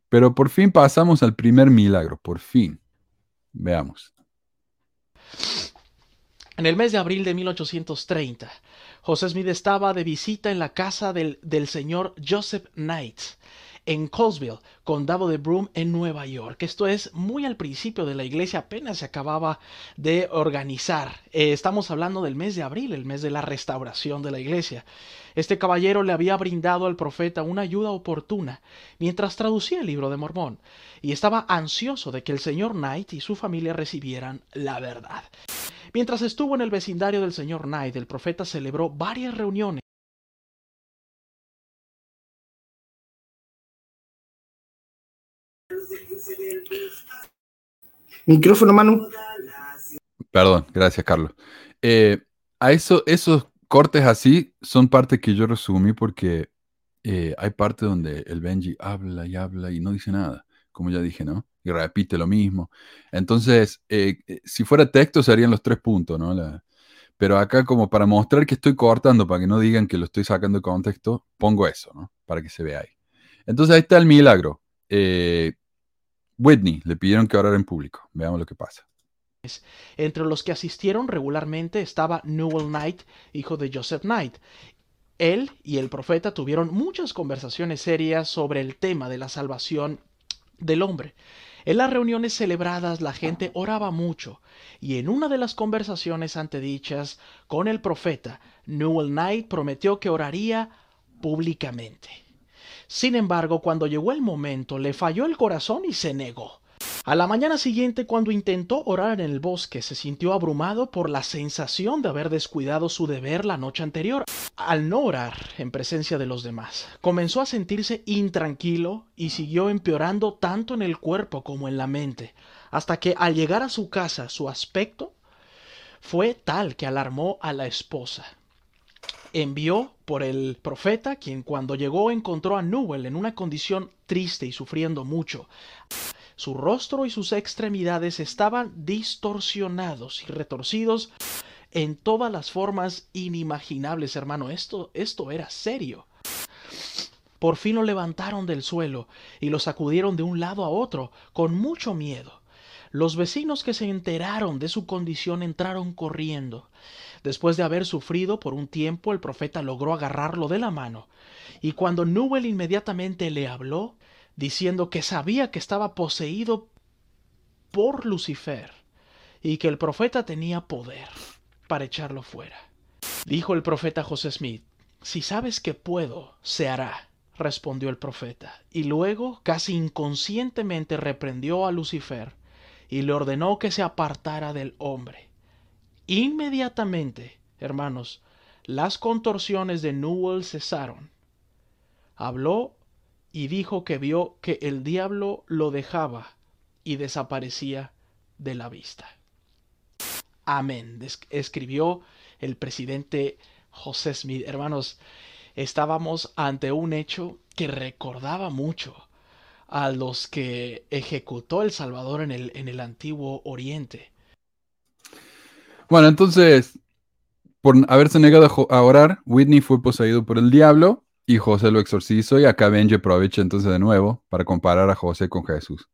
Pero por fin pasamos al primer milagro, por fin. Veamos. En el mes de abril de 1830, José Smith estaba de visita en la casa del, señor Joseph Knight, en Colesville, condado de Broome, en Nueva York. Esto es muy al principio de la iglesia, apenas se acababa de organizar. Eh, estamos hablando del mes de abril, el mes de la restauración de la iglesia. Este caballero le había brindado al profeta una ayuda oportuna mientras traducía el libro de Mormón, y estaba ansioso de que el señor Knight y su familia recibieran la verdad. Mientras estuvo en el vecindario del señor Knight, el profeta celebró varias reuniones Micrófono, Manu. Perdón, gracias, Carlos. Eh, a eso, esos cortes así son partes que yo resumí porque eh, hay partes donde el Benji habla y habla y no dice nada, como ya dije, ¿no? Y repite lo mismo. Entonces, eh, si fuera texto serían los tres puntos, ¿no? pero acá como para mostrar que estoy cortando, para que no digan que lo estoy sacando de contexto, pongo eso, ¿no? Para que se vea ahí. Entonces ahí está el milagro. Whitney le pidieron que orara en público. Veamos lo que pasa. Entre los que asistieron regularmente estaba Newell Knight, hijo de Joseph Knight. Él y el profeta tuvieron muchas conversaciones serias sobre el tema de la salvación del hombre. En las reuniones celebradas la gente oraba mucho, y en una de las conversaciones antedichas con el profeta, Newell Knight prometió que oraría públicamente. Sin embargo, cuando llegó el momento, le falló el corazón y se negó. A la mañana siguiente, cuando intentó orar en el bosque, se sintió abrumado por la sensación de haber descuidado su deber la noche anterior. Al no orar en presencia de los demás, comenzó a sentirse intranquilo y siguió empeorando tanto en el cuerpo como en la mente, hasta que al llegar a su casa su aspecto fue tal que alarmó a la esposa envió por el profeta, quien cuando llegó encontró a Newell en una condición triste y sufriendo mucho. Su rostro y sus extremidades estaban distorsionados y retorcidos en todas las formas inimaginables, hermano. Esto, esto era serio. Por fin lo levantaron del suelo y lo sacudieron de un lado a otro, con mucho miedo. Los vecinos que se enteraron de su condición entraron corriendo. Después de haber sufrido por un tiempo, el profeta logró agarrarlo de la mano, y cuando Newell inmediatamente le habló, diciendo que sabía que estaba poseído por Lucifer, y que el profeta tenía poder para echarlo fuera. Dijo el profeta José Smith, si sabes que puedo, se hará, respondió el profeta, y luego, casi inconscientemente, reprendió a Lucifer y le ordenó que se apartara del hombre Inmediatamente, hermanos, las contorsiones de Newell cesaron. Habló y dijo que vio que el diablo lo dejaba y desaparecía de la vista. Amén, escribió el presidente José Smith. Hermanos, estábamos ante un hecho que recordaba mucho a los que ejecutó el Salvador en el, en el antiguo Oriente. Bueno, entonces, por haberse negado a orar, Whitney fue poseído por el diablo y José lo exorcizó y acá Benji aprovecha entonces de nuevo para comparar a José con Jesús.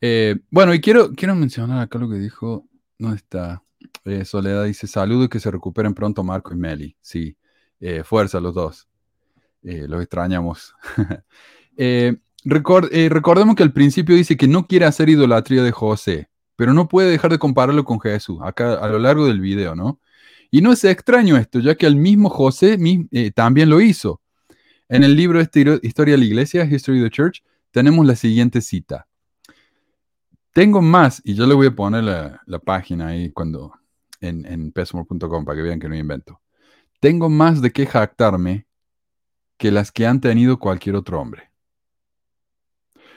Eh, bueno, y quiero, quiero mencionar acá lo que dijo, ¿dónde está? Eh, Soledad dice, saludo y que se recuperen pronto Marco y Meli. Sí, eh, fuerza los dos. los extrañamos. [LAUGHS] recordemos que al principio dice que no quiere hacer idolatría de José, pero no puede dejar de compararlo con Jesús, acá a lo largo del video, ¿no? Y no es extraño esto, ya que el mismo José también lo hizo. En el libro de Historia de la Iglesia, History of the Church, tenemos la siguiente cita. Tengo más, y yo le voy a poner la, página ahí cuando en, en para que vean que no invento. Tengo más de qué jactarme que las que han tenido cualquier otro hombre.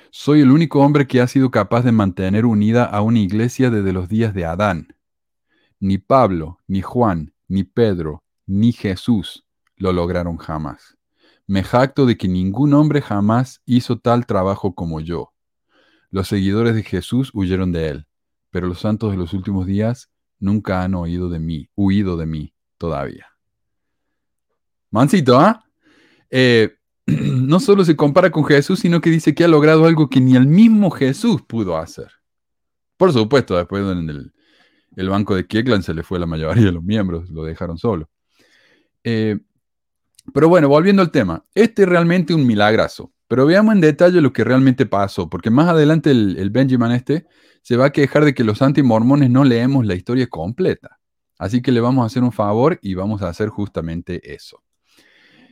Soy el único hombre que ha sido capaz de mantener unida a una iglesia desde los días de Adán. Ni Pablo, ni Juan, ni Pedro, ni Jesús lo lograron jamás. Me jacto de que ningún hombre jamás hizo tal trabajo como yo. Los seguidores de Jesús huyeron de él, pero los santos de los últimos días nunca han oído de mí, huido de mí todavía. Mancito, ¿ah? ¿eh? [CLEARS THROAT] no solo se compara con Jesús, sino que dice que ha logrado algo que ni el mismo Jesús pudo hacer. Por supuesto, después en el, el banco de Kiekland se le fue la mayoría de los miembros, lo dejaron solo. Eh, pero bueno, volviendo al tema, este es realmente un milagrazo. Pero veamos en detalle lo que realmente pasó, porque más adelante el, Benjamin este se va a quejar de que los antimormones no leemos la historia completa. Así que le vamos a hacer un favor y vamos a hacer justamente eso.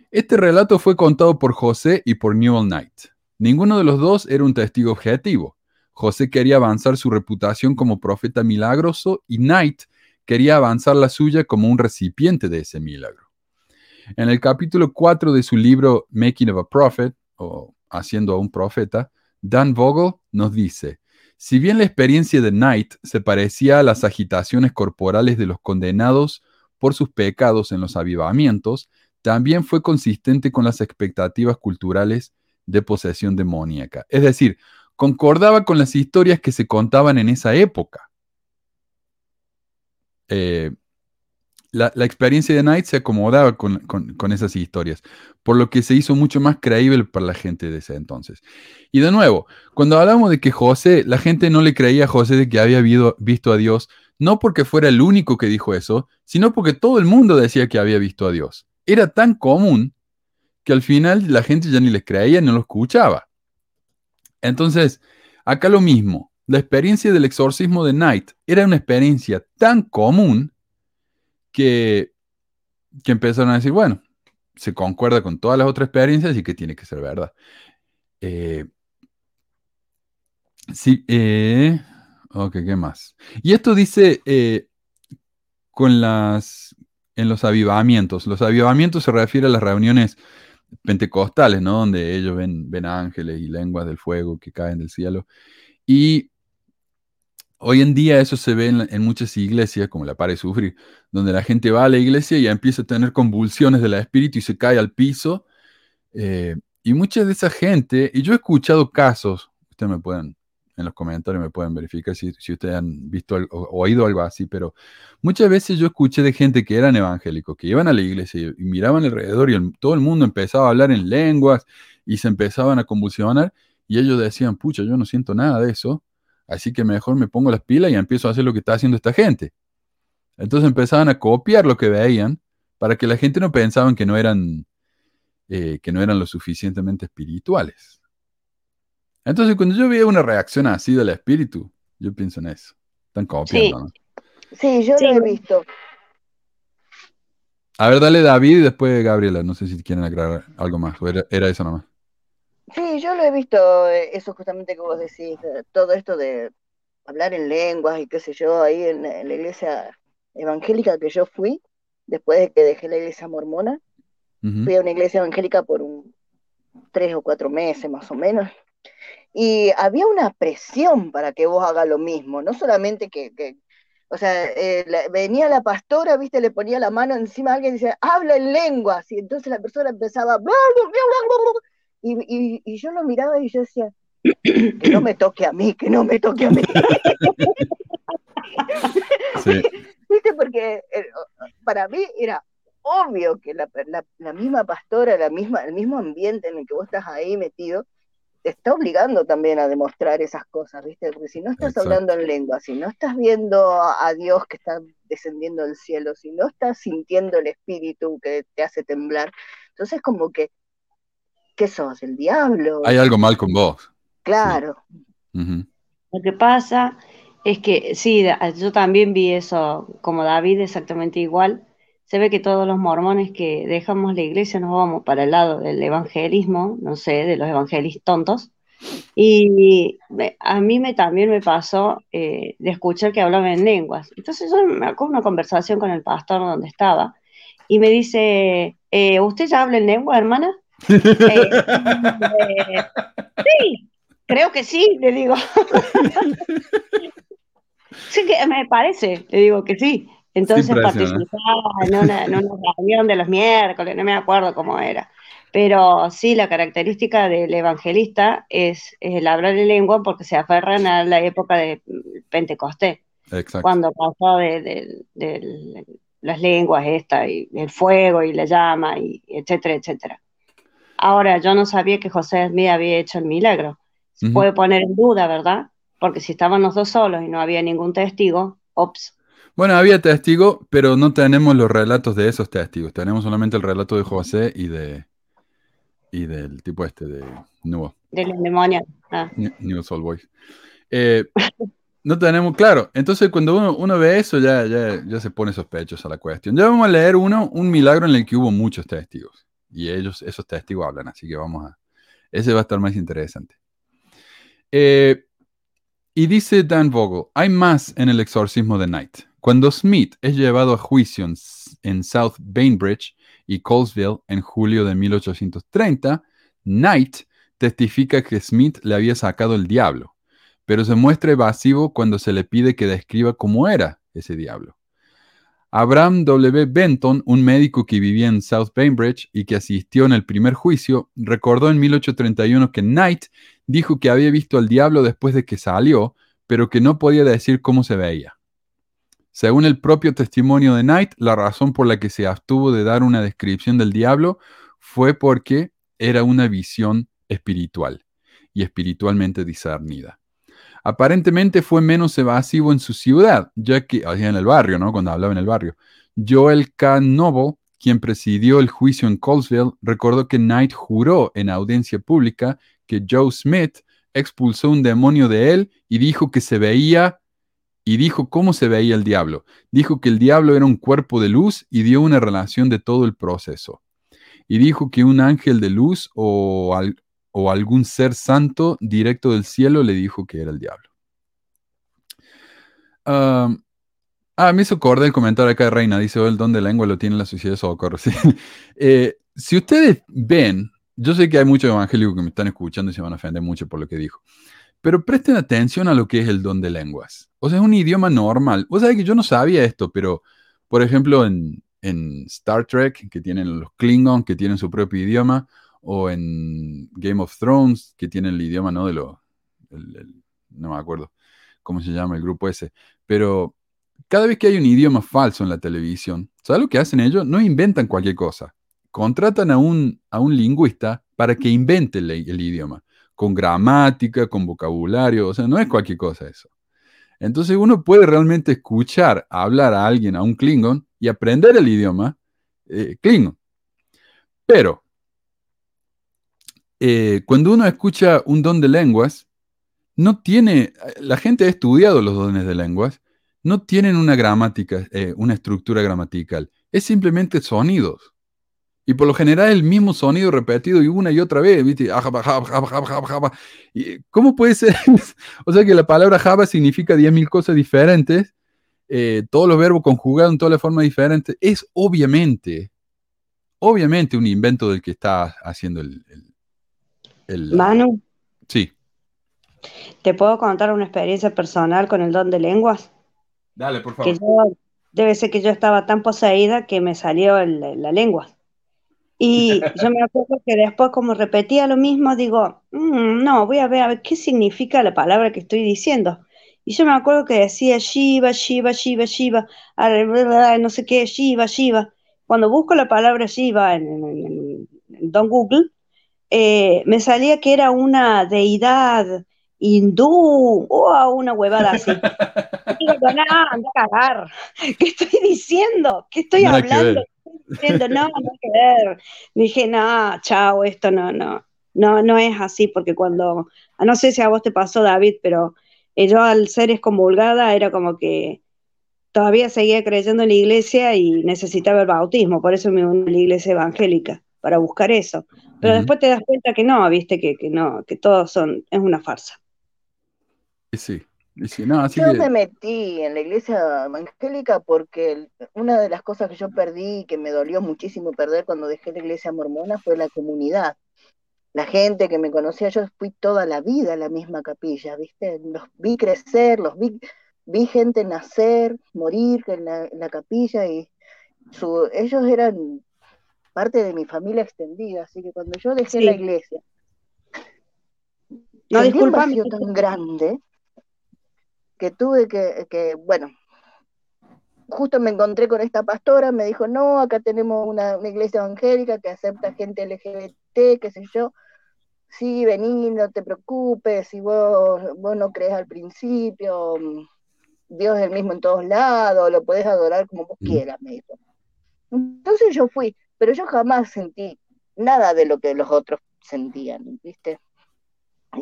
Este relato fue contado por José y por Newell Knight. Ninguno de los dos era un testigo objetivo. José quería avanzar su reputación como profeta milagroso y Knight quería avanzar la suya como un recipiente de ese milagro. En el capítulo 4 de su libro Making of a Prophet, o Haciendo a un Profeta, Dan Vogel nos dice, si bien la experiencia de Knight se parecía a las agitaciones corporales de los condenados por sus pecados en los avivamientos, también fue consistente con las expectativas culturales de posesión demoníaca. Es decir, concordaba con las historias que se contaban en esa época. Eh, la, experiencia de Knight se acomodaba con, esas historias, por lo que se hizo mucho más creíble para la gente de ese entonces. Y de nuevo, cuando hablamos de que José, la gente no le creía a José de que había visto a Dios, no porque fuera el único que dijo eso, sino porque todo el mundo decía que había visto a Dios. Era tan común que al final la gente ya ni les creía, ni lo escuchaba. Entonces, acá lo mismo, la experiencia del exorcismo de Knight era una experiencia tan común que, que empezaron a decir, bueno, se concuerda con todas las otras experiencias y que tiene que ser verdad. Eh, sí, eh, ok, ¿qué más? Y esto dice eh, con las, en los avivamientos. Los avivamientos se refiere a las reuniones pentecostales, ¿no? Donde ellos ven, ven ángeles y lenguas del fuego que caen del cielo. Y Hoy en día eso se ve en, muchas iglesias, como la Pare Sufrir, donde la gente va a la iglesia y empieza a tener convulsiones del espíritu y se cae al piso. Eh, y mucha de esa gente, y yo he escuchado casos, ustedes me pueden, en los comentarios me pueden verificar si, ustedes han visto o oído algo así, pero muchas veces yo escuché de gente que eran evangélicos, que iban a la iglesia y, miraban alrededor y todo el mundo empezaba a hablar en lenguas y se empezaban a convulsionar y ellos decían, pucha, yo no siento nada de eso. Así que mejor me pongo las pilas y empiezo a hacer lo que está haciendo esta gente. Entonces empezaban a copiar lo que veían para que la gente no pensaban que no eran, eh, que no eran lo suficientemente espirituales. Entonces cuando yo veo una reacción así del espíritu, yo pienso en eso. Están copiando. Sí, yo lo he visto. A ver, dale David y después Gabriela. No sé si quieren agregar algo más. era, era eso nomás. Sí, yo lo he visto, eh, eso justamente que vos decís, todo esto de hablar en lenguas y qué sé yo, ahí en, la iglesia evangélica que yo fui, después de que dejé la iglesia mormona, fui a una iglesia evangélica por un tres o cuatro meses más o menos, y había una presión para que vos hagas lo mismo, no solamente que, o sea, eh, venía la pastora, viste, le ponía la mano encima a alguien y decía, habla en lenguas, y entonces la persona empezaba, y, y, yo lo miraba y yo decía, que no me toque a mí, que no me toque a mí. [LAUGHS] [LAUGHS] ¿Viste? Porque eh, para mí era obvio que la, la, misma pastora, la misma, el mismo ambiente en el que vos estás ahí metido, te está obligando también a demostrar esas cosas, ¿viste? Porque si no estás hablando en lengua, si no estás viendo a Dios que está descendiendo del cielo, si no estás sintiendo el espíritu que te hace temblar, entonces como que, ¿qué sos? ¿El diablo? Hay algo mal con vos. Claro. Lo que pasa es que sí, yo también vi eso como David, exactamente igual se ve que todos los mormones que dejamos la iglesia nos vamos para el lado del evangelismo, no sé, de los evangelistas tontos. Y a mí me, también me pasó eh, de escuchar que hablaban en lenguas. Entonces yo me acuerdo una conversación con el pastor donde estaba y me dice, eh, ¿usted ya habla en lengua, hermana? Eh, sí, creo que sí, le digo. [LAUGHS] sí, que me parece, le digo que sí. Entonces participaba en una, reunión de los miércoles, no me acuerdo cómo era. Pero sí, la característica del evangelista es, el hablar en lengua porque se aferran a la época de Pentecostés. Cuando pasó de, las lenguas esta, y el fuego y la llama, y etcétera, etcétera. Ahora, yo no sabía que José Smith había hecho el milagro. Se puede poner en duda, ¿verdad? Porque si estaban los dos solos y no había ningún testigo, ops, bueno, había testigos, pero no tenemos los relatos de esos testigos. Tenemos solamente el relato de José y de y del tipo este de nuevo. Del demonio. Ah. New, Soul Boys. Eh, no tenemos, claro. Entonces, cuando uno, ve eso, ya, ya, ya se pone sospechosa la cuestión. Ya vamos a leer uno, un milagro en el que hubo muchos testigos. Y ellos, esos testigos hablan, así que vamos a. Ese va a estar más interesante. Eh, y dice Dan Vogel: hay más en el exorcismo de Night. Cuando Smith es llevado a juicio en South Bainbridge y Colesville en julio de 1830, Knight testifica que Smith le había sacado el diablo, pero se muestra evasivo cuando se le pide que describa cómo era ese diablo. Abraham W. Benton, un médico que vivía en South Bainbridge y que asistió en el primer juicio, recordó en 1831 que Knight dijo que había visto al diablo después de que salió, pero que no podía decir cómo se veía. Según el propio testimonio de Knight, la razón por la que se abstuvo de dar una descripción del diablo fue porque era una visión espiritual y espiritualmente discernida. Aparentemente fue menos evasivo en su ciudad, ya que, en el barrio, ¿no? Cuando hablaba en el barrio. Joel K. Noble, quien presidió el juicio en Colesville, recordó que Knight juró en audiencia pública que Joe Smith expulsó un demonio de él y dijo que se veía y dijo cómo se veía el diablo. Dijo que el diablo era un cuerpo de luz y dio una relación de todo el proceso. Y dijo que un ángel de luz o, o algún ser santo directo del cielo le dijo que era el diablo. ah, me hizo acordar el comentario acá de Reina. Dice, oh, el don de lengua lo tiene la sociedad de socorro. [LAUGHS] Eh, si ustedes ven, yo sé que hay muchos evangélicos que me están escuchando y se van a ofender mucho por lo que dijo. Pero presten atención a lo que es el don de lenguas. O sea, es un idioma normal. O sea, que yo no sabía esto, pero, por ejemplo, en, Star Trek, que tienen los Klingon, que tienen su propio idioma, o en Game of Thrones, que tienen el idioma, ¿no? De lo, no me acuerdo cómo se llama el grupo ese. Pero cada vez que hay un idioma falso en la televisión, ¿sabes lo que hacen ellos? No inventan cualquier cosa. Contratan a un, a un lingüista para que invente el idioma con gramática, con vocabulario, o sea, no es cualquier cosa eso. Entonces uno puede realmente escuchar hablar a alguien, a un Klingon, y aprender el idioma eh, Klingon. Pero, eh, cuando uno escucha un don de lenguas, no tiene, la gente ha estudiado los dones de lenguas, no tienen una gramática, eh, una estructura gramatical, es simplemente sonidos. Y por lo general el mismo sonido repetido y una y otra vez, ¿viste? ¿Cómo puede ser? [LAUGHS] o sea que la palabra Java significa 10.000 cosas diferentes eh, todos los verbos conjugados en todas las formas diferentes, es obviamente, obviamente un invento del que está haciendo el... el, Manu. Sí. ¿Te puedo contar una experiencia personal con el don de lenguas? Dale, por favor. debe ser que yo estaba tan poseída que me salió la lengua. Y [LAUGHS] yo me acuerdo que después, como repetía lo mismo, digo, mm, no, voy a ver, a ver qué significa la palabra que estoy diciendo. Y yo me acuerdo que decía Shiva, Shiva, Shiva, Shiva, no sé qué, Shiva, Shiva. Cuando busco la palabra Shiva en, Don Google, eh, me salía que era una deidad hindú o una huevada así. y digo, no, anda a cagar. [LAUGHS] ¿Qué estoy diciendo? ¿Qué estoy hablando? diciendo, no, no hay que ver. Dije, no, chao, esto no, no, no, no es así, porque cuando, no sé si a vos te pasó, David, pero eh, yo al ser excomulgada era como que todavía seguía creyendo en la iglesia y necesitaba el bautismo, por eso me uní a la iglesia evangélica, para buscar eso. Pero después te das cuenta que no, viste, que, que no, que todos son, es una farsa. Sí, yo me metí en la iglesia evangélica porque una de las cosas que yo perdí y que me dolió muchísimo perder cuando dejé la iglesia mormona fue la comunidad. La gente que me conocía, yo fui toda la vida a la misma capilla, ¿viste? Los vi crecer, los vi, vi gente nacer, morir en la, capilla y su, ellos eran parte de mi familia extendida, así que cuando yo dejé la iglesia, no, disculpa, tan grande que tuve que, bueno, justo me encontré con esta pastora, me dijo, no, acá tenemos una, iglesia evangélica que acepta gente LGBT, qué sé yo. Sí, vení, no te preocupes, si vos, vos no crees al principio, Dios es el mismo en todos lados, lo puedes adorar como vos quieras, me dijo. Entonces yo fui, pero yo jamás sentí nada de lo que los otros sentían, ¿viste?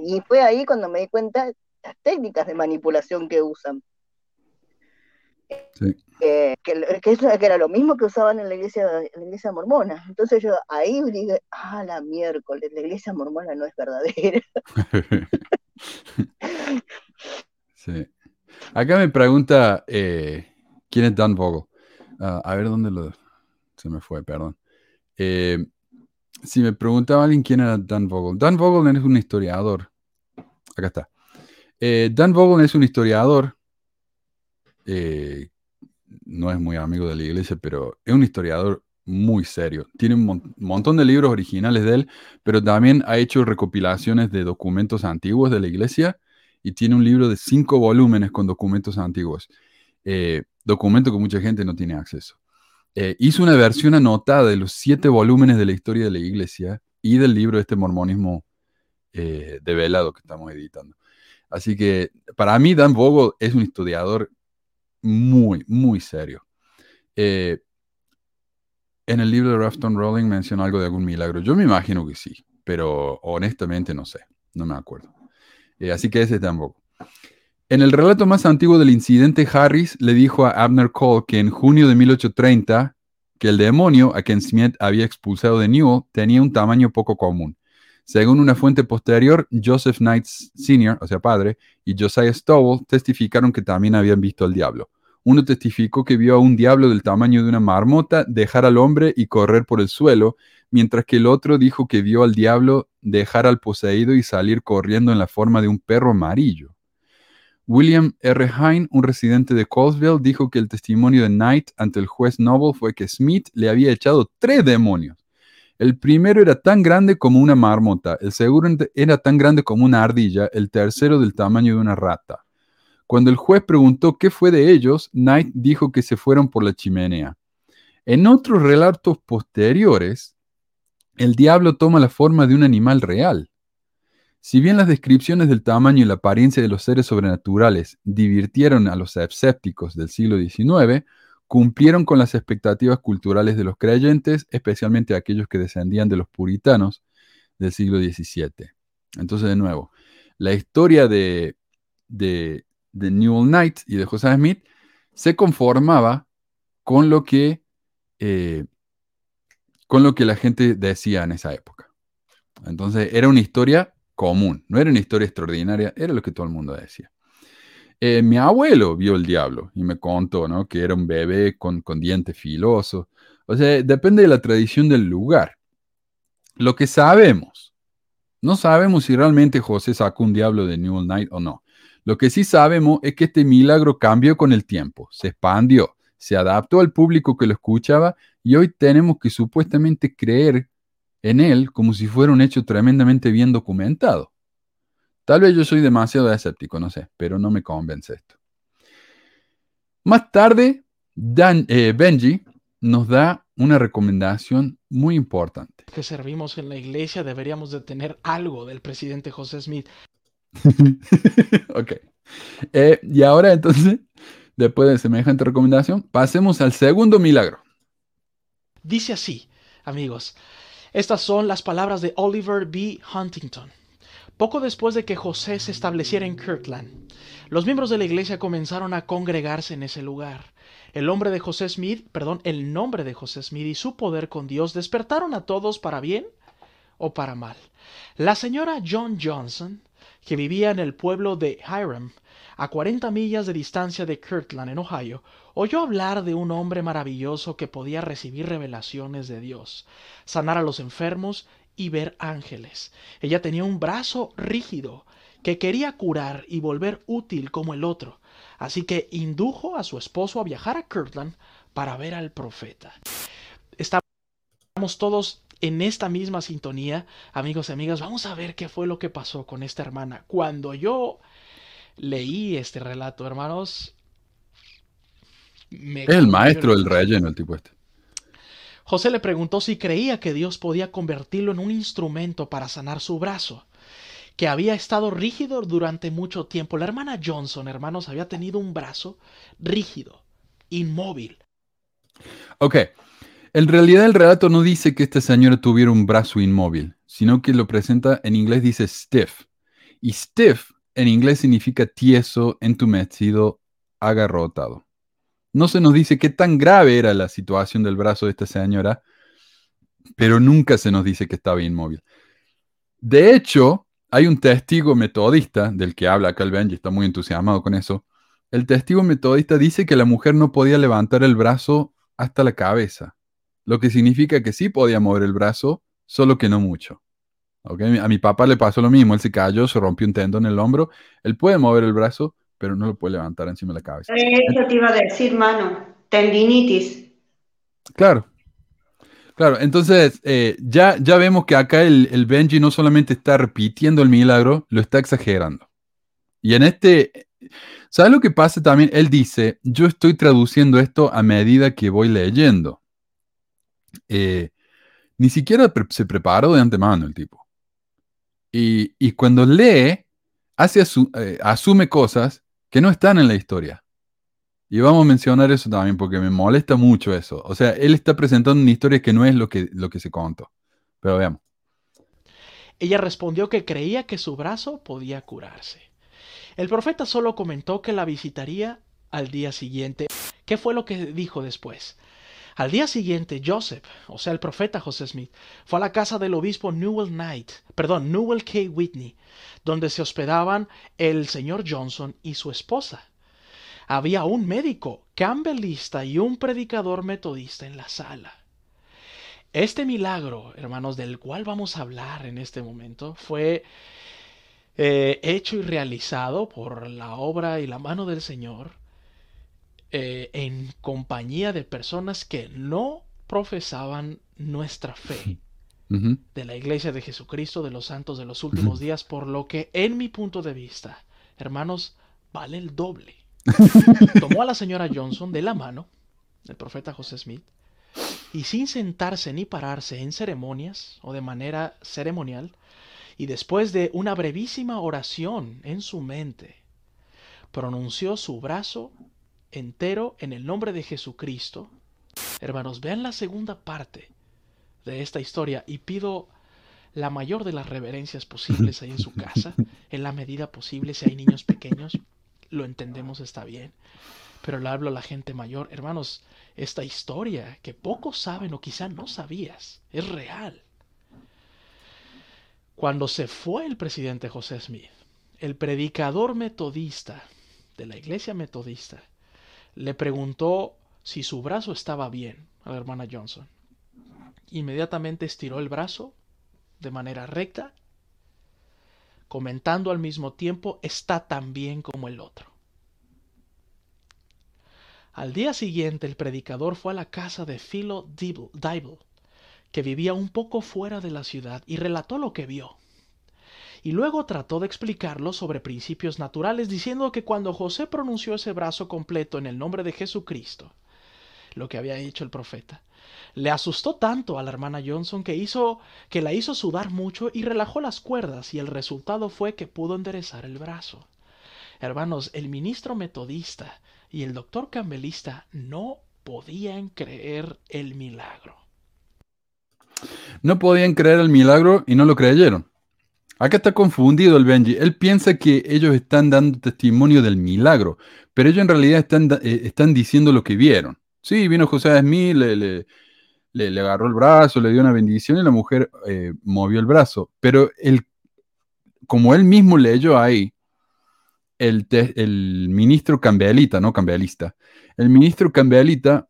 Y fue ahí cuando me di cuenta las técnicas de manipulación que usan. Sí. que, era lo mismo que usaban en la iglesia, en la iglesia mormona. Entonces yo ahí dije, ah, la miércoles, la iglesia mormona no es verdadera. [LAUGHS] sí. Acá me pregunta eh, quién es Dan Vogel. Ah, a ver dónde lo. Se me fue, perdón. Eh, si me preguntaba alguien quién era Dan Vogel. Dan Vogel es un historiador. Acá está. Eh, Dan Vogel es un historiador, eh, no es muy amigo de la iglesia, pero es un historiador muy serio. Tiene un montón de libros originales de él, pero también ha hecho recopilaciones de documentos antiguos de la iglesia y tiene un libro de cinco volúmenes con documentos antiguos, documento que mucha gente no tiene acceso. Hizo una versión anotada de los siete volúmenes de la historia de la iglesia y del libro de este mormonismo develado que estamos editando. Así que para mí Dan Vogel es un historiador muy, muy serio. Eh, en el libro de Rafton Rowling menciona algo de algún milagro. Yo me imagino que sí, pero honestamente no sé, no me acuerdo. Eh, así que ese es Dan Vogel. En el relato más antiguo del incidente, Harris le dijo a Abner Cole que en junio de 1830 que el demonio a quien Smith había expulsado de Newell tenía un tamaño poco común. Según una fuente posterior, Joseph Knight Sr., o sea, padre, y Josiah Stowell testificaron que también habían visto al diablo. Uno testificó que vio a un diablo del tamaño de una marmota dejar al hombre y correr por el suelo, mientras que el otro dijo que vio al diablo dejar al poseído y salir corriendo en la forma de un perro amarillo. William R. Hine, un residente de Colesville, dijo que el testimonio de Knight ante el juez Noble fue que Smith le había echado tres demonios el primero era tan grande como una marmota, el segundo era tan grande como una ardilla, el tercero del tamaño de una rata. Cuando el juez preguntó qué fue de ellos, Knight dijo que se fueron por la chimenea. En otros relatos posteriores, el diablo toma la forma de un animal real. Si bien las descripciones del tamaño y la apariencia de los seres sobrenaturales divirtieron a los escépticos del siglo XIX, cumplieron con las expectativas culturales de los creyentes, especialmente aquellos que descendían de los puritanos del siglo XVII. Entonces, de nuevo, la historia de, Newell Knight y de Joseph Smith se conformaba con lo que eh, con lo que la gente decía en esa época. Entonces era una historia común, no era una historia extraordinaria, era lo que todo el mundo decía. Eh, mi abuelo vio el diablo y me contó, ¿no? Que era un bebé con, con dientes filosos. O sea, depende de la tradición del lugar. Lo que sabemos, no sabemos si realmente José sacó un diablo de Newell Knight o no. Lo que sí sabemos es que este milagro cambió con el tiempo, se expandió, se adaptó al público que lo escuchaba y hoy tenemos que supuestamente creer en él como si fuera un hecho tremendamente bien documentado. Tal vez yo soy demasiado escéptico, no sé, pero no me convence esto. Más tarde, eh, Benji nos da una recomendación muy importante. Que servimos en la iglesia deberíamos de tener algo del presidente José Smith. [LAUGHS] ok. Eh, y ahora entonces, después de semejante recomendación, pasemos al segundo milagro. Dice así, amigos. Estas son las palabras de Oliver B. Huntington. Poco después de que José se estableciera en Kirtland, los miembros de la iglesia comenzaron a congregarse en ese lugar. El nombre de José Smith, perdón, el nombre de José Smith y su poder con Dios despertaron a todos para bien o para mal. La señora John Johnson, que vivía en el pueblo de Hiram, a 40 millas de distancia de Kirtland, en Ohio, oyó hablar de un hombre maravilloso que podía recibir revelaciones de Dios, sanar a los enfermos y ver ángeles. Ella tenía un brazo rígido que quería curar y volver útil como el otro, Así que indujo a su esposo a viajar a Kirtland para ver al profeta. Estamos todos en esta misma sintonía, amigos y amigas. Vamos a ver qué fue lo que pasó con esta hermana. Cuando yo leí este relato, hermanos. el maestro del relleno, el tipo este. José le preguntó si creía que Dios podía convertirlo en un instrumento para sanar su brazo que había estado rígido durante mucho tiempo. La hermana Johnson, hermanos, había tenido un brazo rígido, inmóvil. Ok. En realidad el relato no dice que esta señora tuviera un brazo inmóvil, sino que lo presenta en inglés dice stiff. Y stiff en inglés significa tieso, entumecido, agarrotado. No se nos dice qué tan grave era la situación del brazo de esta señora, pero nunca se nos dice que estaba inmóvil. De hecho, hay un testigo metodista del que habla acá el está muy entusiasmado con eso. El testigo metodista dice que la mujer no podía levantar el brazo hasta la cabeza, lo que significa que sí podía mover el brazo, solo que no mucho. A mi papá le pasó lo mismo, él se cayó, se rompió un tendón en el hombro, él puede mover el brazo, pero no lo puede levantar encima de la cabeza. Eso te iba a decir, mano, tendinitis. Claro, Claro, entonces eh, ya, ya vemos que acá el, Benji no solamente está repitiendo el milagro, lo está exagerando. Y en este, ¿sabes lo que pasa también? Él dice, yo estoy traduciendo esto a medida que voy leyendo. Eh, ni siquiera se preparó de antemano el tipo. Y, cuando lee, hace eh, asume cosas que no están en la historia. Y vamos a mencionar eso también porque me molesta mucho eso. O sea, él está presentando una historia que no es lo que, lo que se contó. Pero veamos. Ella respondió que creía que su brazo podía curarse. El profeta solo comentó que la visitaría al día siguiente. ¿Qué fue lo que dijo después? Al día siguiente, Joseph, o sea, el profeta José Smith, fue a la casa del obispo Newell Knight, perdón, Newell K. Whitney, donde se hospedaban el señor Johnson y su esposa había un médico campbellista y un predicador metodista en la sala. Este milagro, hermanos, del cual vamos a hablar en este momento, fue eh, hecho y realizado por la obra y la mano del Señor eh, en compañía de personas que no profesaban nuestra fe. [LAUGHS] De la Iglesia de Jesucristo de los Santos de los últimos días, por lo que en mi punto de vista, hermanos, vale el doble. [LAUGHS] Tomó a la señora Johnson de la mano, el profeta José Smith, y sin sentarse ni pararse en ceremonias o de manera ceremonial, y después de una brevísima oración en su mente, pronunció su brazo entero en el nombre de Jesucristo. Hermanos, vean la segunda parte de esta historia y pido la mayor de las reverencias posibles ahí en su casa, en la medida posible si hay niños pequeños, lo entendemos, está bien. Pero le hablo a la gente mayor, hermanos, esta historia que pocos saben o quizá no sabías, es real. Cuando se fue el presidente José Smith, el predicador metodista de la iglesia metodista le preguntó si su brazo estaba bien a la hermana Johnson. Inmediatamente estiró el brazo de manera recta, comentando al mismo tiempo, está tan bien como el otro. Al día siguiente el predicador fue a la casa de Philo Dibble, que vivía un poco fuera de la ciudad, y relató lo que vio y luego trató de explicarlo sobre principios naturales, diciendo que cuando José pronunció ese brazo completo en el nombre de Jesucristo, lo que había hecho el profeta, le asustó tanto a la hermana Johnson que hizo que la hizo sudar mucho y relajó las cuerdas y el resultado fue que pudo enderezar el brazo. Hermanos, el ministro metodista y el doctor campbellista no podían creer el milagro. No podían creer el milagro y no lo creyeron. Acá está confundido el Benji. Él piensa que ellos están dando testimonio del milagro, pero ellos en realidad están, eh, diciendo lo que vieron. Sí, vino José Smith, le, le, agarró el brazo, le dio una bendición y la mujer eh, movió el brazo. Pero como él mismo leyó ahí, el, ministro cambialita, no cambialista, el ministro cambialita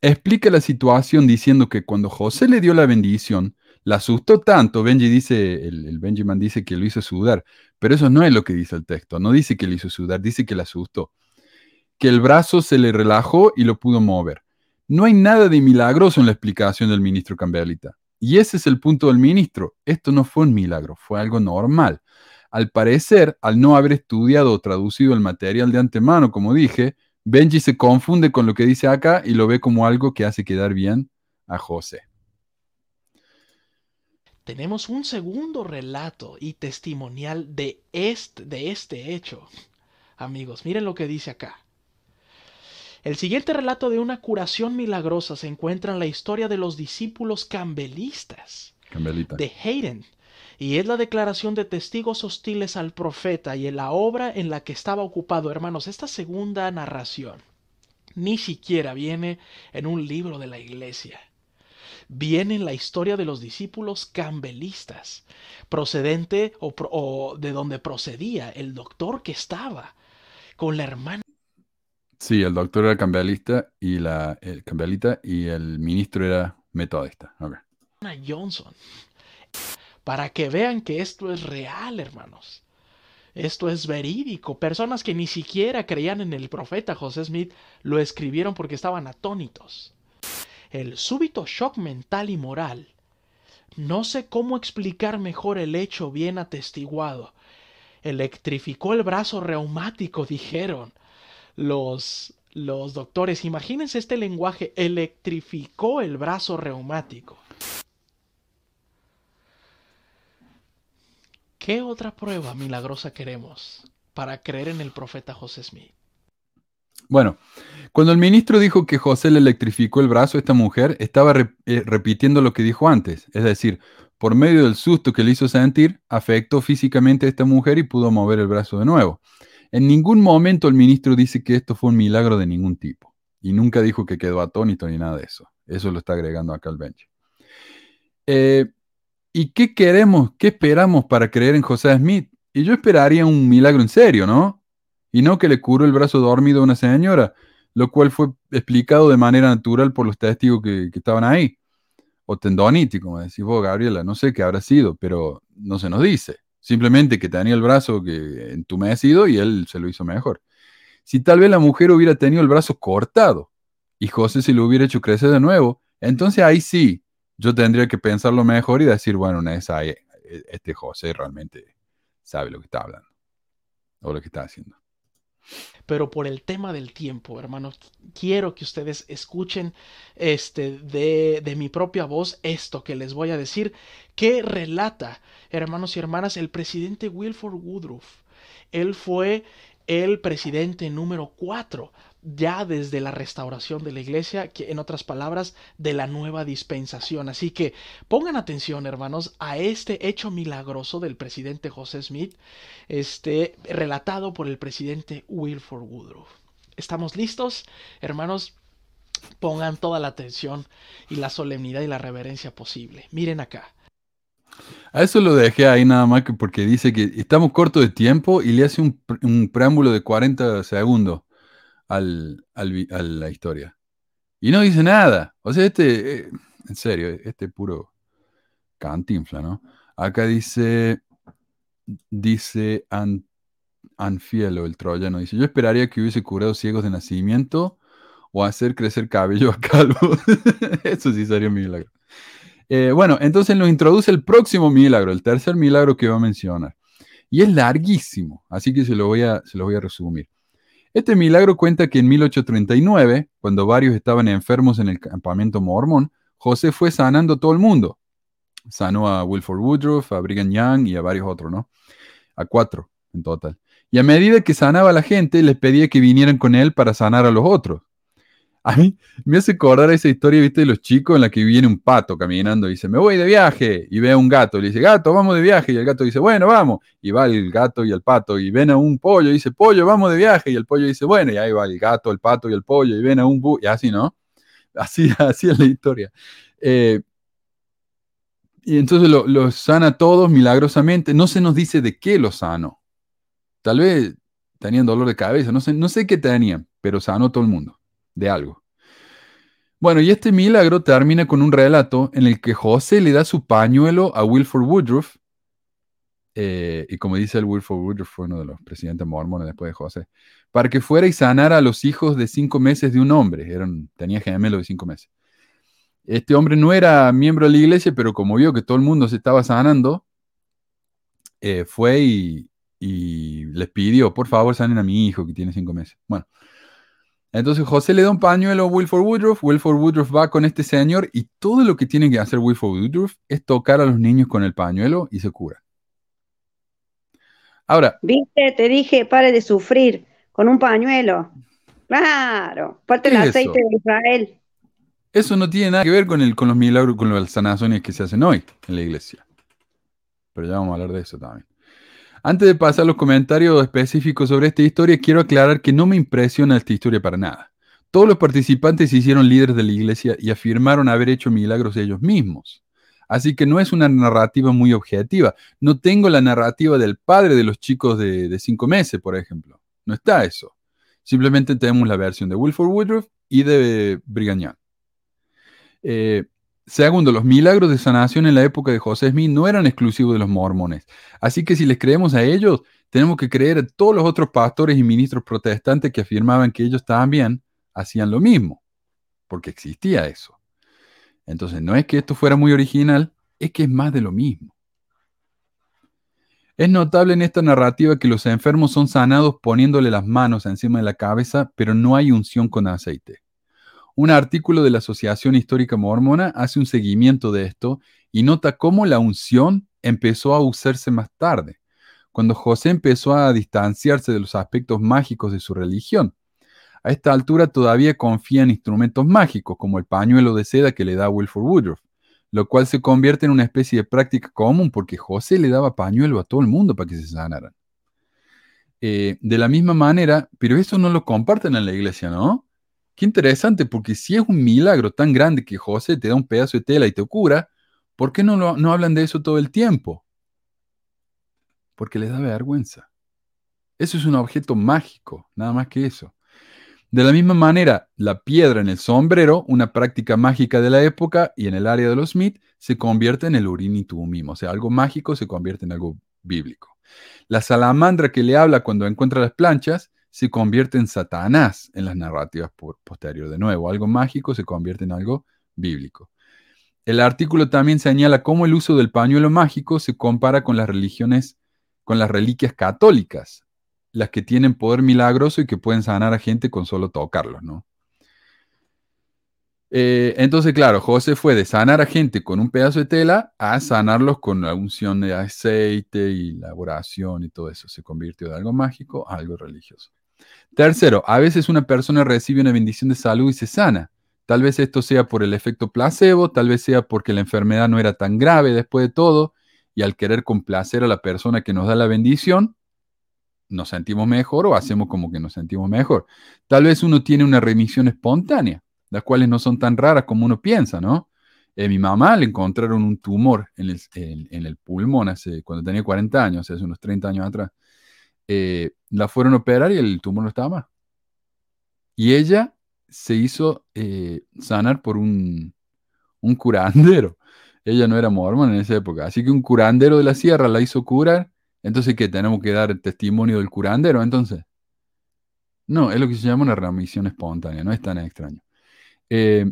explica la situación diciendo que cuando José le dio la bendición, la asustó tanto, Benji dice, el, Benjamin dice que lo hizo sudar, pero eso no es lo que dice el texto, no dice que lo hizo sudar, dice que la asustó, que el brazo se le relajó y lo pudo mover. No hay nada de milagroso en la explicación del ministro Campbellita. Y ese es el punto del ministro. Esto no fue un milagro, fue algo normal. Al parecer, al no haber estudiado o traducido el material de antemano, como dije, Benji se confunde con lo que dice acá y lo ve como algo que hace quedar bien a José tenemos un segundo relato y testimonial de este, de este hecho. Amigos, miren lo que dice acá. El siguiente relato de una curación milagrosa se encuentra en la historia de los discípulos cambelistas de Hayden, y es la declaración de testigos hostiles al profeta y en la obra en la que estaba ocupado. Hermanos, esta segunda narración ni siquiera viene en un libro de la iglesia viene en la historia de los discípulos cambelistas, procedente o, de donde procedía el doctor que estaba con la hermana. Sí, el doctor era cambialista y la, el cambialita y el ministro era metodista. Johnson. Para que vean que esto es real, hermanos. Esto es verídico. Personas que ni siquiera creían en el profeta José Smith lo escribieron porque estaban atónitos el súbito shock mental y moral. No sé cómo explicar mejor el hecho bien atestiguado. Electrificó el brazo reumático, dijeron los, los doctores. Imagínense este lenguaje, electrificó el brazo reumático. ¿Qué otra prueba milagrosa queremos para creer en el profeta José Smith? Bueno, cuando el ministro dijo que José le electrificó el brazo a esta mujer, estaba eh, repitiendo lo que dijo antes, es decir, por medio del susto que le hizo sentir, afectó físicamente a esta mujer y pudo mover el brazo de nuevo. En ningún momento el ministro dice que esto fue un milagro de ningún tipo, y nunca dijo que quedó atónito ni nada de eso. Eso lo está agregando acá el bench. Eh, ¿Y qué queremos, qué esperamos para creer en José Smith? Y yo esperaría un milagro en serio, ¿no? Y no que le curó el brazo dormido a una señora, lo cual fue explicado de manera natural por los testigos que, estaban ahí. O tendonitis, como decís vos, Gabriela, no sé qué habrá sido, pero no se nos dice. Simplemente que tenía el brazo que entumecido y él se lo hizo mejor. Si tal vez la mujer hubiera tenido el brazo cortado y José se lo hubiera hecho crecer de nuevo, entonces ahí sí, yo tendría que pensarlo mejor y decir, bueno, esa, e, este José realmente sabe lo que está hablando o lo que está haciendo. Pero por el tema del tiempo, hermanos, quiero que ustedes escuchen este de, de mi propia voz esto que les voy a decir, que relata, hermanos y hermanas, el presidente Wilford Woodruff. Él fue el presidente número 4 ya desde la restauración de la iglesia, que en otras palabras, de la nueva dispensación. Así que pongan atención, hermanos, a este hecho milagroso del presidente José Smith, este, relatado por el presidente Wilford Woodruff. ¿Estamos listos, hermanos? Pongan toda la atención y la solemnidad y la reverencia posible. Miren acá. A eso lo dejé ahí nada más que porque dice que estamos cortos de tiempo y le hace un, preámbulo de 40 segundos al, a la historia. Y no dice nada. O sea, este, eh, en serio, este puro cantinfla, ¿no? Acá dice, dice Anfielo, el troyano, dice, yo esperaría que hubiese curado ciegos de nacimiento o hacer crecer cabello a [LAUGHS] calvo. [LAUGHS] Eso sí sería un milagro. Eh, bueno, entonces nos introduce el próximo milagro, el tercer milagro que va a mencionar. Y es larguísimo, así que se lo voy a, se lo voy a resumir. Este milagro cuenta que en 1839, cuando varios estaban enfermos en el campamento mormón, José fue sanando a todo el mundo. Sanó a Wilford Woodruff, a Brigham Young y a varios otros, ¿no? A cuatro en total. Y a medida que sanaba a la gente, les pedía que vinieran con él para sanar a los otros. [LAUGHS] A mí me hace acordar esa historia, viste, de los chicos en la que viene un pato caminando y dice, me voy de viaje, y ve a un gato, y le dice, gato, vamos de viaje, y el gato dice, bueno, vamos, y va el gato y el pato, y ven a un pollo, y dice, pollo, vamos de viaje, y el pollo dice, bueno, y ahí va el gato, el pato y el pollo, y ven a un bu, y así, ¿no? Así, [LAUGHS] así es la historia. Eh, y entonces lo, lo, sana todos milagrosamente, no se nos dice de qué lo sano. Tal vez tenían dolor de cabeza, no sé, no sé qué tenían, pero sanó todo el mundo de algo. Bueno, y este milagro termina con un relato en el que José le da su pañuelo a Wilford Woodruff, eh, y como dice el Wilford Woodruff, fue uno de los presidentes mormones después de José, para que fuera y sanara a los hijos de cinco meses de un hombre. Eran, tenía gemelo de cinco meses. Este hombre no era miembro de la iglesia, pero como vio que todo el mundo se estaba sanando, eh, fue y, y les pidió, por favor, sanen a mi hijo que tiene cinco meses. Bueno, entonces José le da un pañuelo a Wilford Woodruff, Wilford Woodruff va con este señor y todo lo que tiene que hacer Wilford Woodruff es tocar a los niños con el pañuelo y se cura. Ahora. Viste, te dije, pare de sufrir con un pañuelo. Claro, parte el aceite de Israel. Eso no tiene nada que ver con, el, con los milagros, con las sanaciones que se hacen hoy en la iglesia. Pero ya vamos a hablar de eso también. Antes de pasar a los comentarios específicos sobre esta historia, quiero aclarar que no me impresiona esta historia para nada. Todos los participantes se hicieron líderes de la iglesia y afirmaron haber hecho milagros ellos mismos. Así que no es una narrativa muy objetiva. No tengo la narrativa del padre de los chicos de, cinco meses, por ejemplo. No está eso. Simplemente tenemos la versión de Wilford Woodruff y de Brigham Young. Eh, Segundo, los milagros de sanación en la época de José Smith no eran exclusivos de los mormones. Así que si les creemos a ellos, tenemos que creer a todos los otros pastores y ministros protestantes que afirmaban que ellos también hacían lo mismo, porque existía eso. Entonces, no es que esto fuera muy original, es que es más de lo mismo. Es notable en esta narrativa que los enfermos son sanados poniéndole las manos encima de la cabeza, pero no hay unción con aceite. Un artículo de la Asociación Histórica Mormona hace un seguimiento de esto y nota cómo la unción empezó a usarse más tarde, cuando José empezó a distanciarse de los aspectos mágicos de su religión. A esta altura todavía confía en instrumentos mágicos, como el pañuelo de seda que le da Wilford Woodruff, lo cual se convierte en una especie de práctica común porque José le daba pañuelo a todo el mundo para que se sanaran. Eh, de la misma manera, pero eso no lo comparten en la iglesia, ¿no? Qué interesante, porque si es un milagro tan grande que José te da un pedazo de tela y te cura, ¿por qué no, no hablan de eso todo el tiempo? Porque les da vergüenza. Eso es un objeto mágico, nada más que eso. De la misma manera, la piedra en el sombrero, una práctica mágica de la época y en el área de los Smith, se convierte en el urín y mismo. O sea, algo mágico se convierte en algo bíblico. La salamandra que le habla cuando encuentra las planchas se convierte en Satanás en las narrativas posteriores. De nuevo, algo mágico se convierte en algo bíblico. El artículo también señala cómo el uso del pañuelo mágico se compara con las religiones, con las reliquias católicas, las que tienen poder milagroso y que pueden sanar a gente con solo tocarlos, ¿no? Eh, entonces, claro, José fue de sanar a gente con un pedazo de tela a sanarlos con la unción de aceite y la oración y todo eso. Se convirtió de algo mágico a algo religioso. Tercero, a veces una persona recibe una bendición de salud y se sana. Tal vez esto sea por el efecto placebo, tal vez sea porque la enfermedad no era tan grave después de todo, y al querer complacer a la persona que nos da la bendición, nos sentimos mejor o hacemos como que nos sentimos mejor. Tal vez uno tiene una remisión espontánea, las cuales no son tan raras como uno piensa, ¿no? Eh, mi mamá le encontraron un tumor en el, en, el, pulmón hace, cuando tenía 40 años, hace unos 30 años atrás. Eh, la fueron a operar y el tumor no estaba más. Y ella se hizo eh, sanar por un, un curandero. Ella no era mormón en esa época. Así que un curandero de la sierra la hizo curar. Entonces, ¿qué? Tenemos que dar testimonio del curandero, entonces. No, es lo que se llama una remisión espontánea, no es tan extraño. Eh,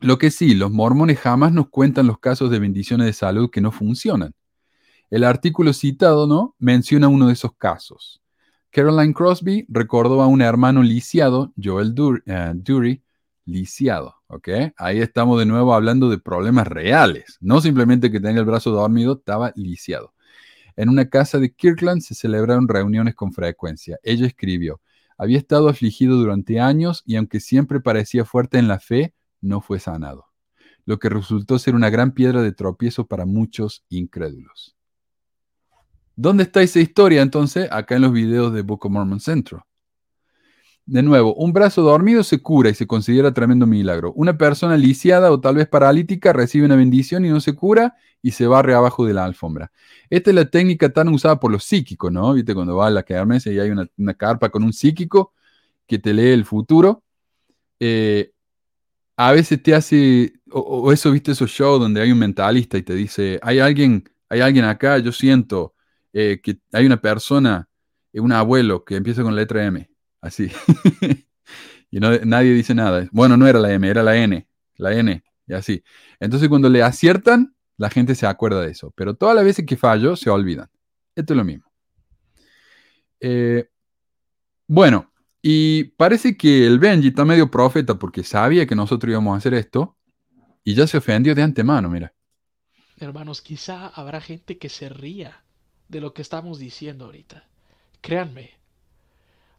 lo que sí, los mormones jamás nos cuentan los casos de bendiciones de salud que no funcionan. El artículo citado, ¿no? Menciona uno de esos casos. Caroline Crosby recordó a un hermano lisiado, Joel eh, Dury, lisiado, ¿ok? Ahí estamos de nuevo hablando de problemas reales, no simplemente que tenga el brazo dormido, estaba lisiado. En una casa de Kirkland se celebraron reuniones con frecuencia. Ella escribió, había estado afligido durante años y aunque siempre parecía fuerte en la fe, no fue sanado, lo que resultó ser una gran piedra de tropiezo para muchos incrédulos. ¿Dónde está esa historia entonces? Acá en los videos de Book of Mormon Centro. De nuevo, un brazo dormido se cura y se considera tremendo milagro. Una persona lisiada o tal vez paralítica recibe una bendición y no se cura y se barre abajo de la alfombra. Esta es la técnica tan usada por los psíquicos, ¿no? Viste, cuando va a la kermesse y hay una, carpa con un psíquico que te lee el futuro. Eh, a veces te hace, o, eso, viste, esos shows donde hay un mentalista y te dice, hay alguien, hay alguien acá, yo siento eh, que hay una persona, eh, un abuelo que empieza con la letra M así. [LAUGHS] y nadie dice nada. Bueno, no era la M, era la N, la N, y así. Entonces cuando le aciertan, la gente se acuerda de eso, pero todas las veces que fallo, se olvidan. Esto es lo mismo. Eh, bueno, y parece que el Benji está medio profeta porque sabía que nosotros íbamos a hacer esto y ya se ofendió de antemano, mira. Hermanos, quizá habrá gente que se ría de lo que estamos diciendo ahorita. Créanme,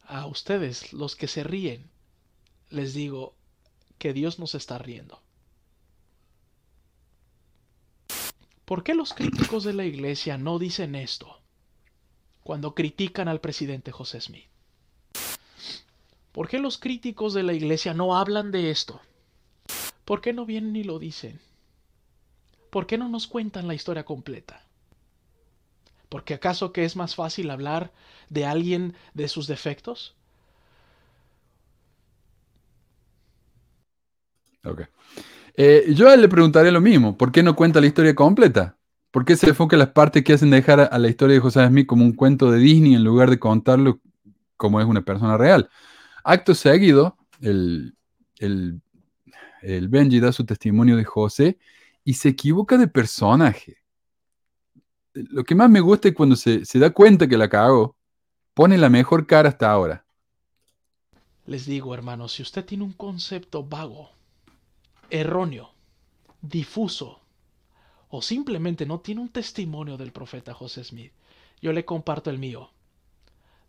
a ustedes, los que se ríen, les digo que Dios nos está riendo. ¿Por qué los críticos de la iglesia no dicen esto cuando critican al presidente José Smith? ¿Por qué los críticos de la iglesia no hablan de esto? ¿Por qué no vienen y lo dicen? ¿Por qué no nos cuentan la historia completa? Porque acaso que es más fácil hablar de alguien de sus defectos? Ok. Eh, yo le preguntaré lo mismo. ¿Por qué no cuenta la historia completa? ¿Por qué se enfoca en las partes que hacen dejar a la historia de José Smith como un cuento de Disney en lugar de contarlo como es una persona real? Acto seguido, el, el, el Benji da su testimonio de José y se equivoca de personaje lo que más me gusta es cuando se, da cuenta que la cago, pone la mejor cara hasta ahora. Les digo, hermano, si usted tiene un concepto vago, erróneo, difuso, o simplemente no tiene un testimonio del profeta José Smith, yo le comparto el mío,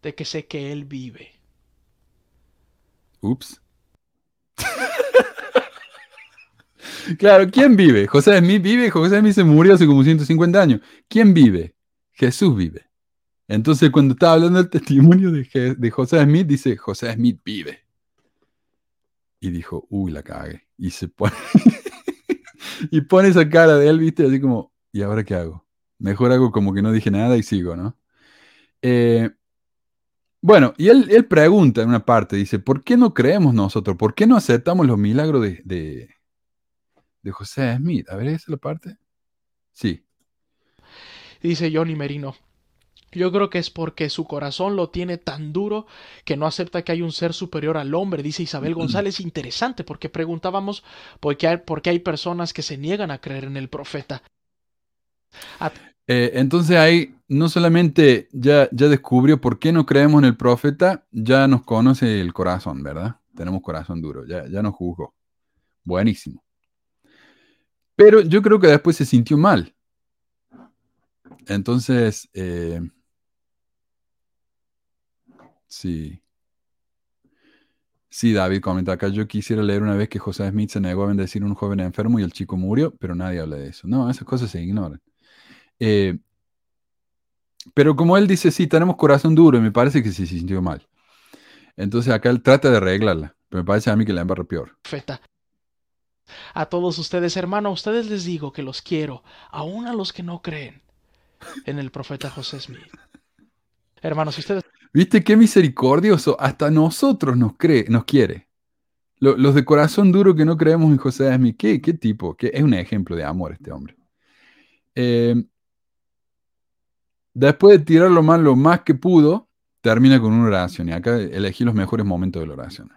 de que sé que él vive. Ups. [LAUGHS] Claro, ¿quién vive? José Smith vive, José Smith se murió hace como 150 años. ¿Quién vive? Jesús vive. Entonces, cuando está hablando del testimonio de, José Smith, dice, José Smith vive. Y dijo, uy, la cague. Y se pone, [LAUGHS] y pone esa cara de él, viste, así como, ¿y ahora qué hago? Mejor hago como que no dije nada y sigo, ¿no? Eh, bueno, y él, pregunta en una parte, dice, ¿por qué no creemos nosotros? ¿Por qué no aceptamos los milagros de José Smith. A ver, ¿esa es la parte? Sí. Dice Johnny Merino. Yo creo que es porque su corazón lo tiene tan duro que no acepta que hay un ser superior al hombre, dice Isabel González. Interesante, porque preguntábamos por qué hay, por qué hay personas que se niegan a creer en el profeta. Eh, entonces ahí no solamente ya, ya descubrió por qué no creemos en el profeta, ya nos conoce el corazón, ¿verdad? Tenemos corazón duro, ya, ya nos juzgó. Buenísimo. Pero yo creo que después se sintió mal. Entonces, eh, sí. Sí, David comenta acá, yo quisiera leer una vez que José Smith se negó a bendecir a un joven enfermo y el chico murió, pero nadie habla de eso. No, esas cosas se ignoran. Eh, pero como él dice, sí, tenemos corazón duro y me parece que sí se sintió mal. Entonces acá él trata de arreglarla, pero me parece a mí que la embarra peor. Feta. A todos ustedes, hermano, a ustedes les digo que los quiero, aún a los que no creen en el profeta José Smith. Hermanos, ustedes... ¿Viste qué misericordioso? Hasta nosotros nos cree, nos quiere. Los de corazón duro que no creemos en José Smith, ¿qué, qué tipo? ¿Qué? Es un ejemplo de amor este hombre. Eh, después de tirar lo lo más que pudo, termina con una oración. Y acá elegí los mejores momentos de la oración.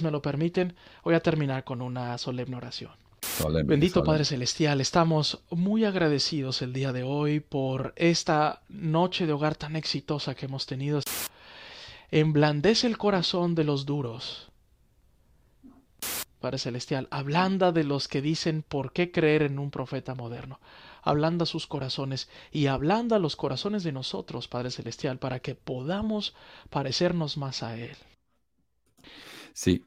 Me lo permiten, voy a terminar con una solemne oración. Bendito Padre Celestial, estamos muy agradecidos el día de hoy por esta noche de hogar tan exitosa que hemos tenido. Emblandece el corazón de los duros. Padre Celestial, ablanda de los que dicen por qué creer en un profeta moderno ablanda sus corazones y ablanda los corazones de nosotros, Padre Celestial, para que podamos parecernos más a Él. Sí.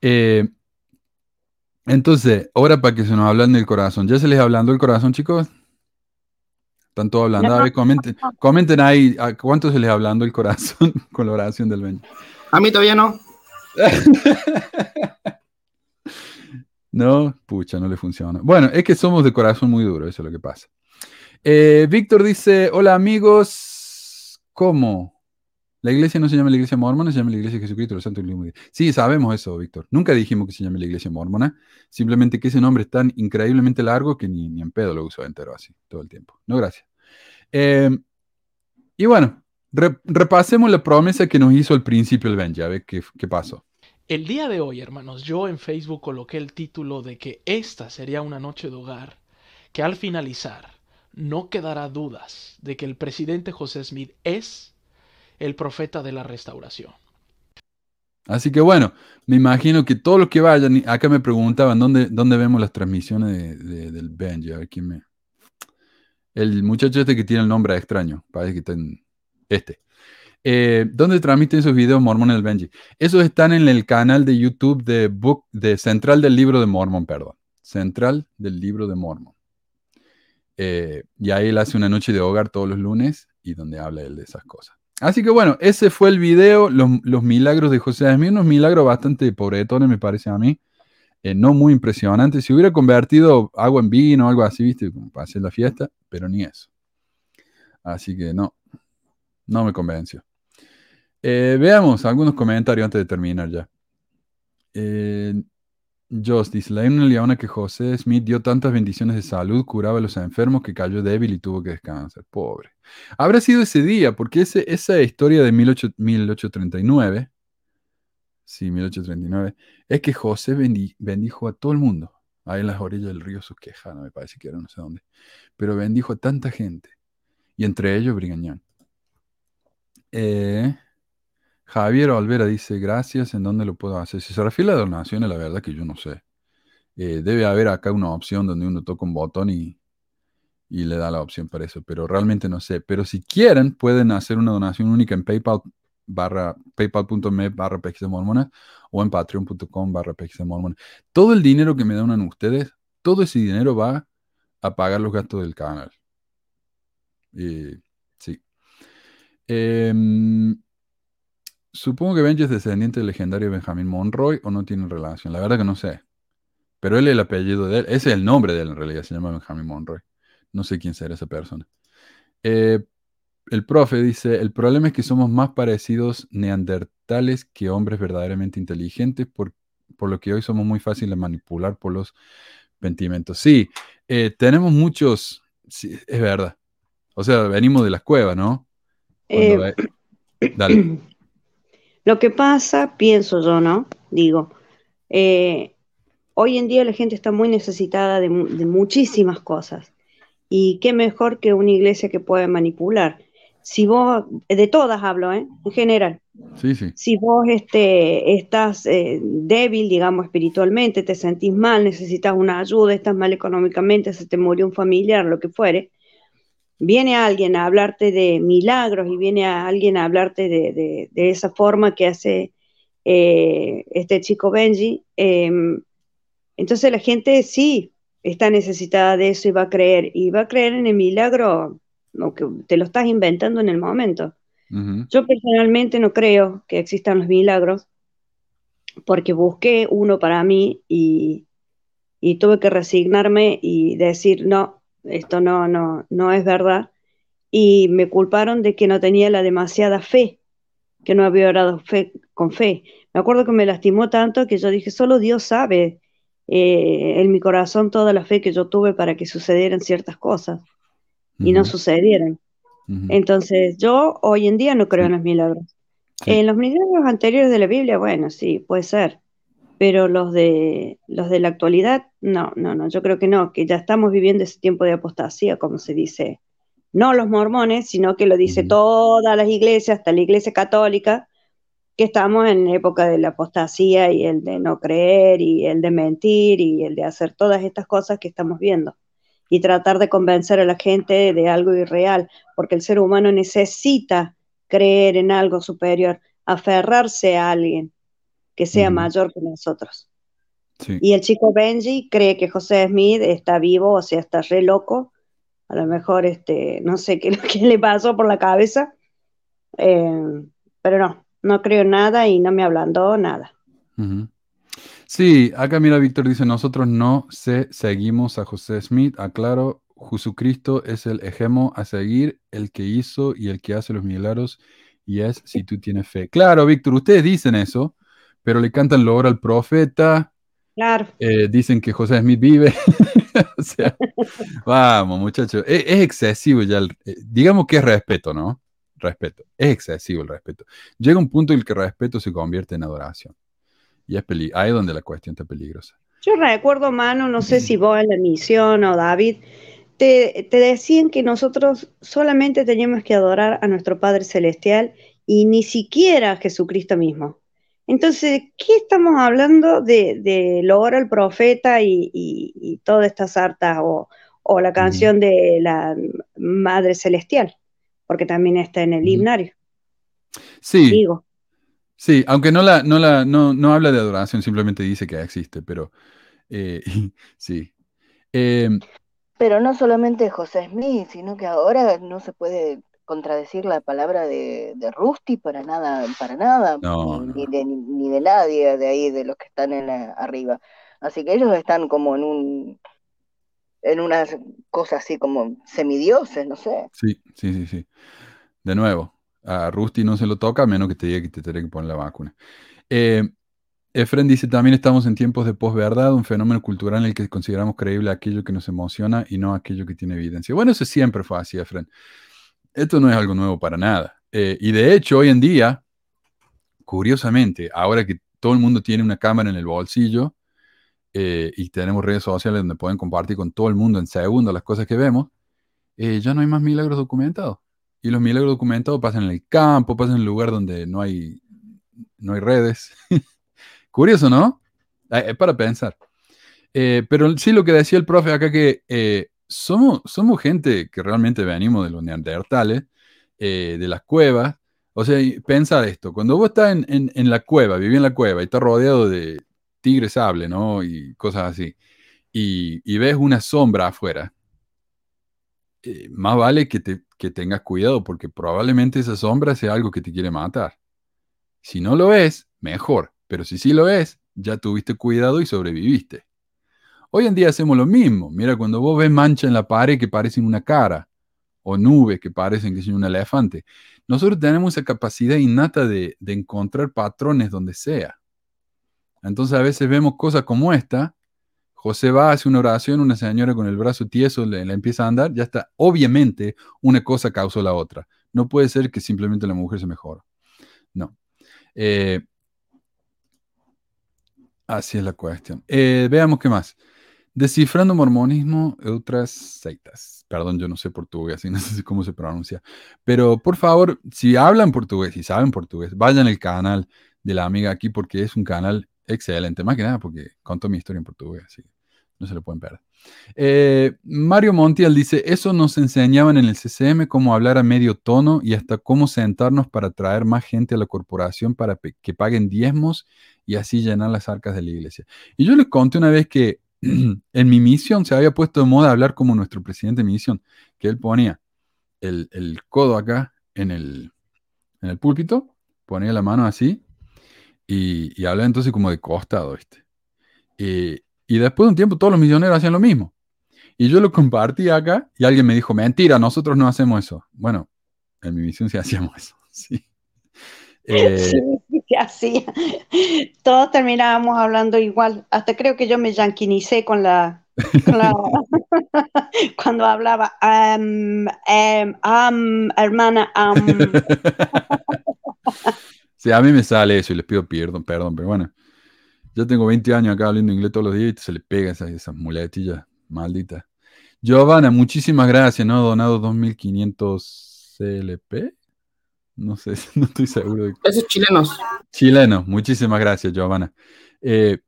Eh, entonces, ahora para que se nos hablen del corazón. ¿Ya se les hablando el corazón, chicos? ¿Están todos hablando? A ver, comenten, comenten ahí, ¿cuánto se les hablando el corazón [LAUGHS] con la oración del Benji? A mí todavía no. [LAUGHS] No, pucha, no le funciona. Bueno, es que somos de corazón muy duro, eso es lo que pasa. Eh, Víctor dice, hola amigos, ¿cómo? La iglesia no se llama la iglesia mormona, se llama la iglesia de Jesucristo, los santos y Sí, sabemos eso, Víctor. Nunca dijimos que se llame la iglesia mormona, simplemente que ese nombre es tan increíblemente largo que ni, en pedo lo uso entero así, todo el tiempo. No, gracias. Eh, y bueno, repasemos la promesa que nos hizo al principio el Benji, a ver qué, qué pasó. El día de hoy, hermanos, yo en Facebook coloqué el título de que esta sería una noche de hogar, que al finalizar no quedará dudas de que el presidente José Smith es el profeta de la restauración. Así que bueno, me imagino que todos los que vayan, acá me preguntaban dónde, dónde vemos las transmisiones del Benji, a ver quién me... El muchacho este que tiene el nombre extraño, parece que está en este. Eh, ¿Dónde transmiten esos videos Mormon el Benji? Esos están en el canal de YouTube de, Book, de Central del Libro de Mormon, perdón. Central del Libro de Mormon. Eh, y ahí él hace una noche de hogar todos los lunes y donde habla él de esas cosas. Así que bueno, ese fue el video, los, milagros de José Smith, unos milagros bastante pobretones me parece a mí, eh, no muy impresionantes. Si hubiera convertido agua en vino o algo así, viste, como para hacer la fiesta, pero ni eso. Así que no, no me convenció. Eh, veamos algunos comentarios antes de terminar ya. Eh, Joss dice, la una leona que José Smith dio tantas bendiciones de salud, curaba a los enfermos que cayó débil y tuvo que descansar. Pobre. Habrá sido ese día, porque ese, esa historia de 1839, sí, 1839, es que José bendijo a todo el mundo. Ahí en las orillas del río Susqueja, me parece que era, no sé dónde. Pero bendijo a tanta gente. Y entre ellos Brigañán. Eh, Javier Olvera dice, gracias, ¿en dónde lo puedo hacer? Si se refiere a donaciones, la verdad que yo no sé. Eh, debe haber acá una opción donde uno toca un botón y, le da la opción para eso, pero realmente no sé. Pero si quieren, pueden hacer una donación única en PayPal barra paypal.me barra mormona o en patreon.com barra mormona. Todo el dinero que me donan ustedes, todo ese dinero va a pagar los gastos del canal. Eh, sí. Eh, Supongo que Benji es descendiente del legendario Benjamin Monroy o no tiene relación. La verdad que no sé. Pero él es el apellido de él. Ese es el nombre de él en realidad. Se llama Benjamin Monroy. No sé quién será esa persona. Eh, el profe dice, el problema es que somos más parecidos neandertales que hombres verdaderamente inteligentes, por, por lo que hoy somos muy fáciles de manipular por los sentimientos. Sí, eh, tenemos muchos, sí, es verdad. O sea, venimos de las cuevas, ¿no? Eh, dale. [CLEARS THROAT] Lo que pasa, pienso yo, ¿no? Digo, eh, hoy en día la gente está muy necesitada de, muchísimas cosas. Y qué mejor que una iglesia que puede manipular. Si vos, de todas hablo, ¿eh? En general. Sí, sí. Si vos este, estás eh, débil, digamos, espiritualmente, te sentís mal, necesitas una ayuda, estás mal económicamente, se te murió un familiar, lo que fuere, viene alguien a hablarte de milagros y viene a alguien a hablarte de, esa forma que hace eh, este chico Benji, em, entonces la gente sí está necesitada de eso y va a creer, y va a creer en el milagro, aunque te lo estás inventando en el momento. Yo personalmente no creo que existan los milagros, porque busqué uno para mí y, y tuve que resignarme y decir, no, esto no, no, no es verdad. Y me culparon de que no tenía la demasiada fe, que no había orado fe, con fe. Me acuerdo que me lastimó tanto que yo dije, solo Dios sabe eh, en mi corazón toda la fe que yo tuve para que sucedieran ciertas cosas y no sucedieran. Entonces, yo hoy en día no creo en los milagros. En los milagros anteriores de la Biblia, bueno, sí, puede ser, pero los de los de la actualidad, no, no, no, yo creo que no, que ya estamos viviendo ese tiempo de apostasía, como se dice, no los mormones, sino que lo dice todas las iglesias, hasta la iglesia católica, que estamos en época de la apostasía y el de no creer y el de mentir y el de hacer todas estas cosas que estamos viendo y tratar de convencer a la gente de algo irreal, porque el ser humano necesita creer en algo superior, aferrarse a alguien que sea mayor que nosotros. Y el chico Benji cree que José Smith está vivo, o sea, está re loco. A lo mejor, este, no sé qué, [LAUGHS] qué le pasó por la cabeza, eh, pero no, no creo nada y no me hablando nada. Sí, acá mira, Víctor dice, nosotros no se seguimos a José Smith, aclaro, Jesucristo es el ejemplo a seguir, el que hizo y el que hace los milagros, y es si tú tienes fe. Claro, Víctor, ustedes dicen eso, pero le cantan lo al profeta. Claro. Eh, dicen que José Smith vive. [LAUGHS] o sea, vamos, muchachos, es, excesivo ya. Eh, digamos que es respeto, ¿no? Respeto. Es excesivo el respeto. Llega un punto en el que el respeto se convierte en adoración. Y es ahí es donde la cuestión está peligrosa. Yo recuerdo, mano, no sé si vos en la misión o David, te, decían que nosotros solamente teníamos que adorar a nuestro Padre Celestial y ni siquiera a Jesucristo mismo. Entonces, ¿qué estamos hablando de, de lograr al profeta y, todas estas hartas o, la canción de la Madre Celestial? Porque también está en el himnario. Sí. Sí, aunque no, la, no, la, no, habla de adoración, simplemente dice que existe, pero eh, [LAUGHS] sí. Em, pero no solamente José Smith, sino que ahora no se puede contradecir la palabra de, de Rusty para nada, para nada, ni, De, ni, de, nadie de ahí, de los que están en arriba. Así que ellos están como en un en unas cosas así como semidioses, no sé. Sí, sí, sí, sí. De nuevo, a Rusty no se lo toca a menos que te diga que te tiene que poner la vacuna. Eh, Efren dice, también estamos en tiempos de posverdad, un fenómeno cultural en el que consideramos creíble aquello que nos emociona y no aquello que tiene evidencia. Bueno, eso siempre fue así, Efren. Esto no es algo nuevo para nada. Eh, y de hecho, hoy en día, curiosamente, ahora que todo el mundo tiene una cámara en el bolsillo eh, y tenemos redes sociales donde pueden compartir con todo el mundo en segundos las cosas que vemos, eh, ya no hay más milagros documentados. Y los milagros documentados pasan en el campo, pasan en el lugar donde no hay, no hay redes. [LAUGHS] Curioso, ¿no? Es para pensar. Pero sí lo que decía el profe acá que somos, somos gente que realmente venimos de los neandertales, de las cuevas. O sea, pensar esto, cuando vos estás en, la cueva, vivís en la cueva y estás rodeado de tigres sable, ¿no? Y cosas así, y, ves una sombra afuera, más vale que, te, que tengas cuidado porque probablemente esa sombra sea algo que te quiere matar. Si no lo ves, mejor. Pero si sí lo es, ya tuviste cuidado y sobreviviste. Hoy en día hacemos lo mismo. Mira, cuando vos ves mancha en la pared que parecen una cara, o nubes que parecen que son un elefante, nosotros tenemos esa capacidad innata de, encontrar patrones donde sea. Entonces a veces vemos cosas como esta. José va, hace una oración, una señora con el brazo tieso le, empieza a andar, ya está. Obviamente una cosa causó la otra. No puede ser que simplemente la mujer se mejore. No. Eh, Así es la cuestión. Eh, veamos qué más. Descifrando mormonismo y otras sectas. Perdón, yo no sé portugués [LAUGHS] no sé cómo se pronuncia. Pero por favor, si hablan portugués y saben portugués, vayan al canal de la amiga aquí porque es un canal excelente. Más que nada porque contó mi historia en portugués, así no se lo pueden perder. Eh, Mario Montiel dice, eso nos enseñaban en el CCM cómo hablar a medio tono y hasta cómo sentarnos para traer más gente a la corporación para que paguen diezmos y así llenar las arcas de la iglesia. Y yo les conté una vez que [CLEARS THROAT] en mi misión se había puesto de moda hablar como nuestro presidente de misión, que él ponía el, codo acá en el, en el púlpito, ponía la mano así y, y hablaba entonces como de costado, ¿viste? Y después de un tiempo todos los misioneros hacían lo mismo. Y yo lo compartí acá y alguien me dijo, mentira, nosotros no hacemos eso. Bueno, en mi misión sí hacíamos eso. [LAUGHS] Sí. Eh, sí, sí, hacía. Todos terminábamos hablando igual. Hasta creo que yo me yanquinicé con la, [LAUGHS] cuando hablaba um, hermana [LAUGHS] sí, a mí me sale eso y les pido perdón, perdón, pero bueno. Yo tengo 20 años acá hablando inglés todos los días y se le pega esas, esas muletillas malditas. Giovanna, muchísimas gracias, ¿no? Donado 2500 CLP. No sé, [LAUGHS] no estoy seguro. De... Esos chilenos. Chilenos, muchísimas gracias, Giovanna. Eh,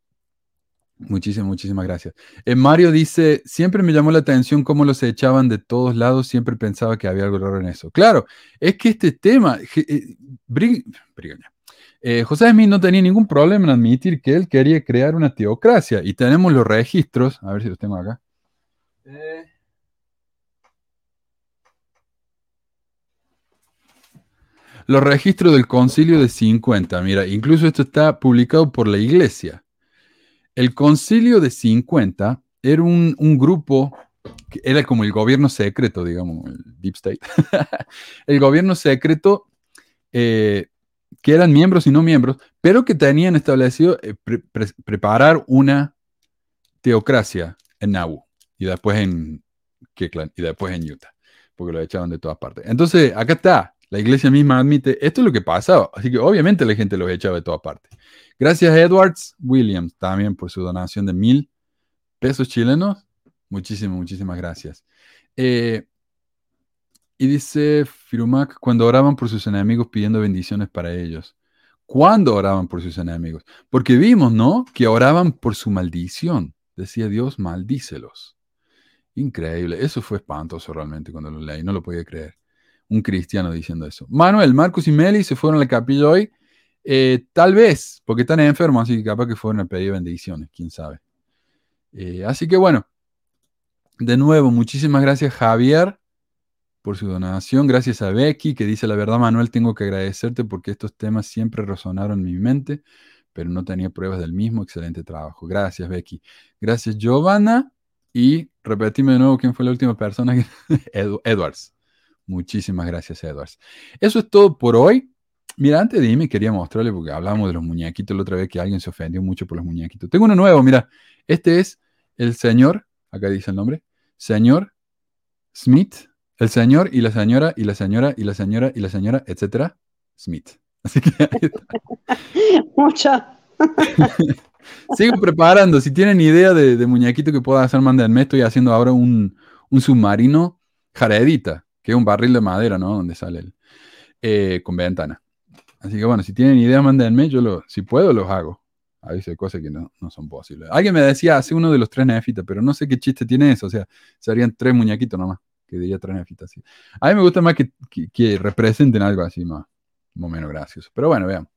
muchísimas, muchísimas gracias. Eh, Mario dice, siempre me llamó la atención cómo los echaban de todos lados, siempre pensaba que había algo raro en eso. Claro, es que este tema, eh, eh, José Smith no tenía ningún problema en admitir que él quería crear una teocracia y tenemos los registros, a ver si los tengo acá. Eh. Los registros del concilio de 50, mira, incluso esto está publicado por la iglesia. El concilio de 50 era un, grupo, que era como el gobierno secreto, digamos, el Deep State. [LAUGHS] el gobierno secreto eh, que eran miembros y no miembros, pero que tenían establecido eh, preparar una teocracia en Nauvoo y después en Kirkland y después en Utah, porque lo echaban de todas partes. Entonces, acá está, la iglesia misma admite, esto es lo que pasaba, así que obviamente la gente los echaba de todas partes. Gracias a Edwards Williams también por su donación de mil pesos chilenos. Muchísimas, muchísimas gracias. Eh, y dice Firumak, cuando oraban por sus enemigos pidiendo bendiciones para ellos. ¿Cuándo oraban por sus enemigos? Porque vimos, ¿no? Que oraban por su maldición. Decía Dios, maldícelos. Increíble. Eso fue espantoso realmente cuando lo leí. No lo podía creer. Un cristiano diciendo eso. Manuel, Marcos y Meli se fueron a la capilla hoy. Eh, tal vez, porque están enfermos, así que capaz que fueron a pedir bendiciones, quién sabe. Eh, así que bueno, de nuevo, muchísimas gracias Javier por su donación. Gracias a Becky, que dice la verdad, Manuel, tengo que agradecerte porque estos temas siempre resonaron en mi mente, pero no tenía pruebas del mismo. Excelente trabajo. Gracias, Becky. Gracias, Giovanna. Y repetime de nuevo quién fue la última persona. [LAUGHS] Edwards. Muchísimas gracias, Edwards. Eso es todo por hoy. Mira, antes de irme quería mostrarle, porque hablamos de los muñequitos la otra vez que alguien se ofendió mucho por los muñequitos. Tengo uno nuevo, mira. Este es el señor, acá dice el nombre, señor Smith el señor y la señora y la señora y la señora y la señora, etcétera, Smith. [LAUGHS] Así que [LAUGHS] Mucho. [LAUGHS] Sigo preparando. Si tienen idea de, muñequito que pueda hacer, mándenme. Estoy haciendo ahora un, submarino jaredita, que es un barril de madera, ¿no? Donde sale el, eh, con ventana. Así que bueno, si tienen idea, mándenme. Yo lo, si puedo, los hago. A veces hay cosas que no, son posibles. Alguien me decía, hace uno de los tres nefitas, pero no sé qué chiste tiene eso. O sea, serían tres muñequitos nomás que diría Tranefita así. A mí me gusta más que, que, representen algo así más, o menos gracioso. Pero bueno, veamos.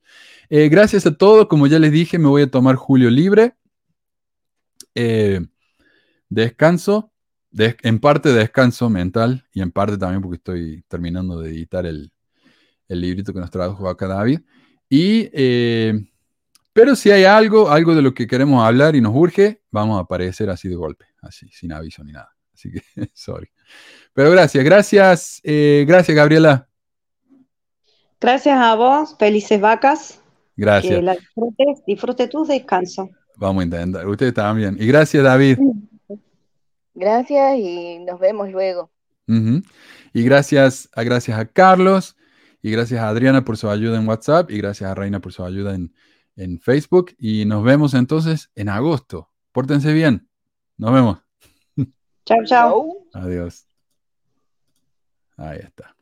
Eh, gracias a todos. Como ya les dije, me voy a tomar julio libre. Eh, descanso. En parte descanso mental y en parte también porque estoy terminando de editar el, el librito que nos trajo acá David. Y, eh, pero si hay algo, algo de lo que queremos hablar y nos urge, vamos a aparecer así de golpe, así, sin aviso ni nada. Así que, [LAUGHS] sorry. Pero gracias, gracias, eh, gracias Gabriela. Gracias a vos, felices vacas. Gracias. Que la disfrutes, disfrute tu descanso. Vamos a intentar, ustedes también. Y gracias David. Gracias y nos vemos luego. Y gracias a, gracias a Carlos, y gracias a Adriana por su ayuda en WhatsApp, y gracias a Reina por su ayuda en, en Facebook. Y nos vemos entonces en agosto. Pórtense bien. Nos vemos. Chao, chao. Adiós. Ahí está.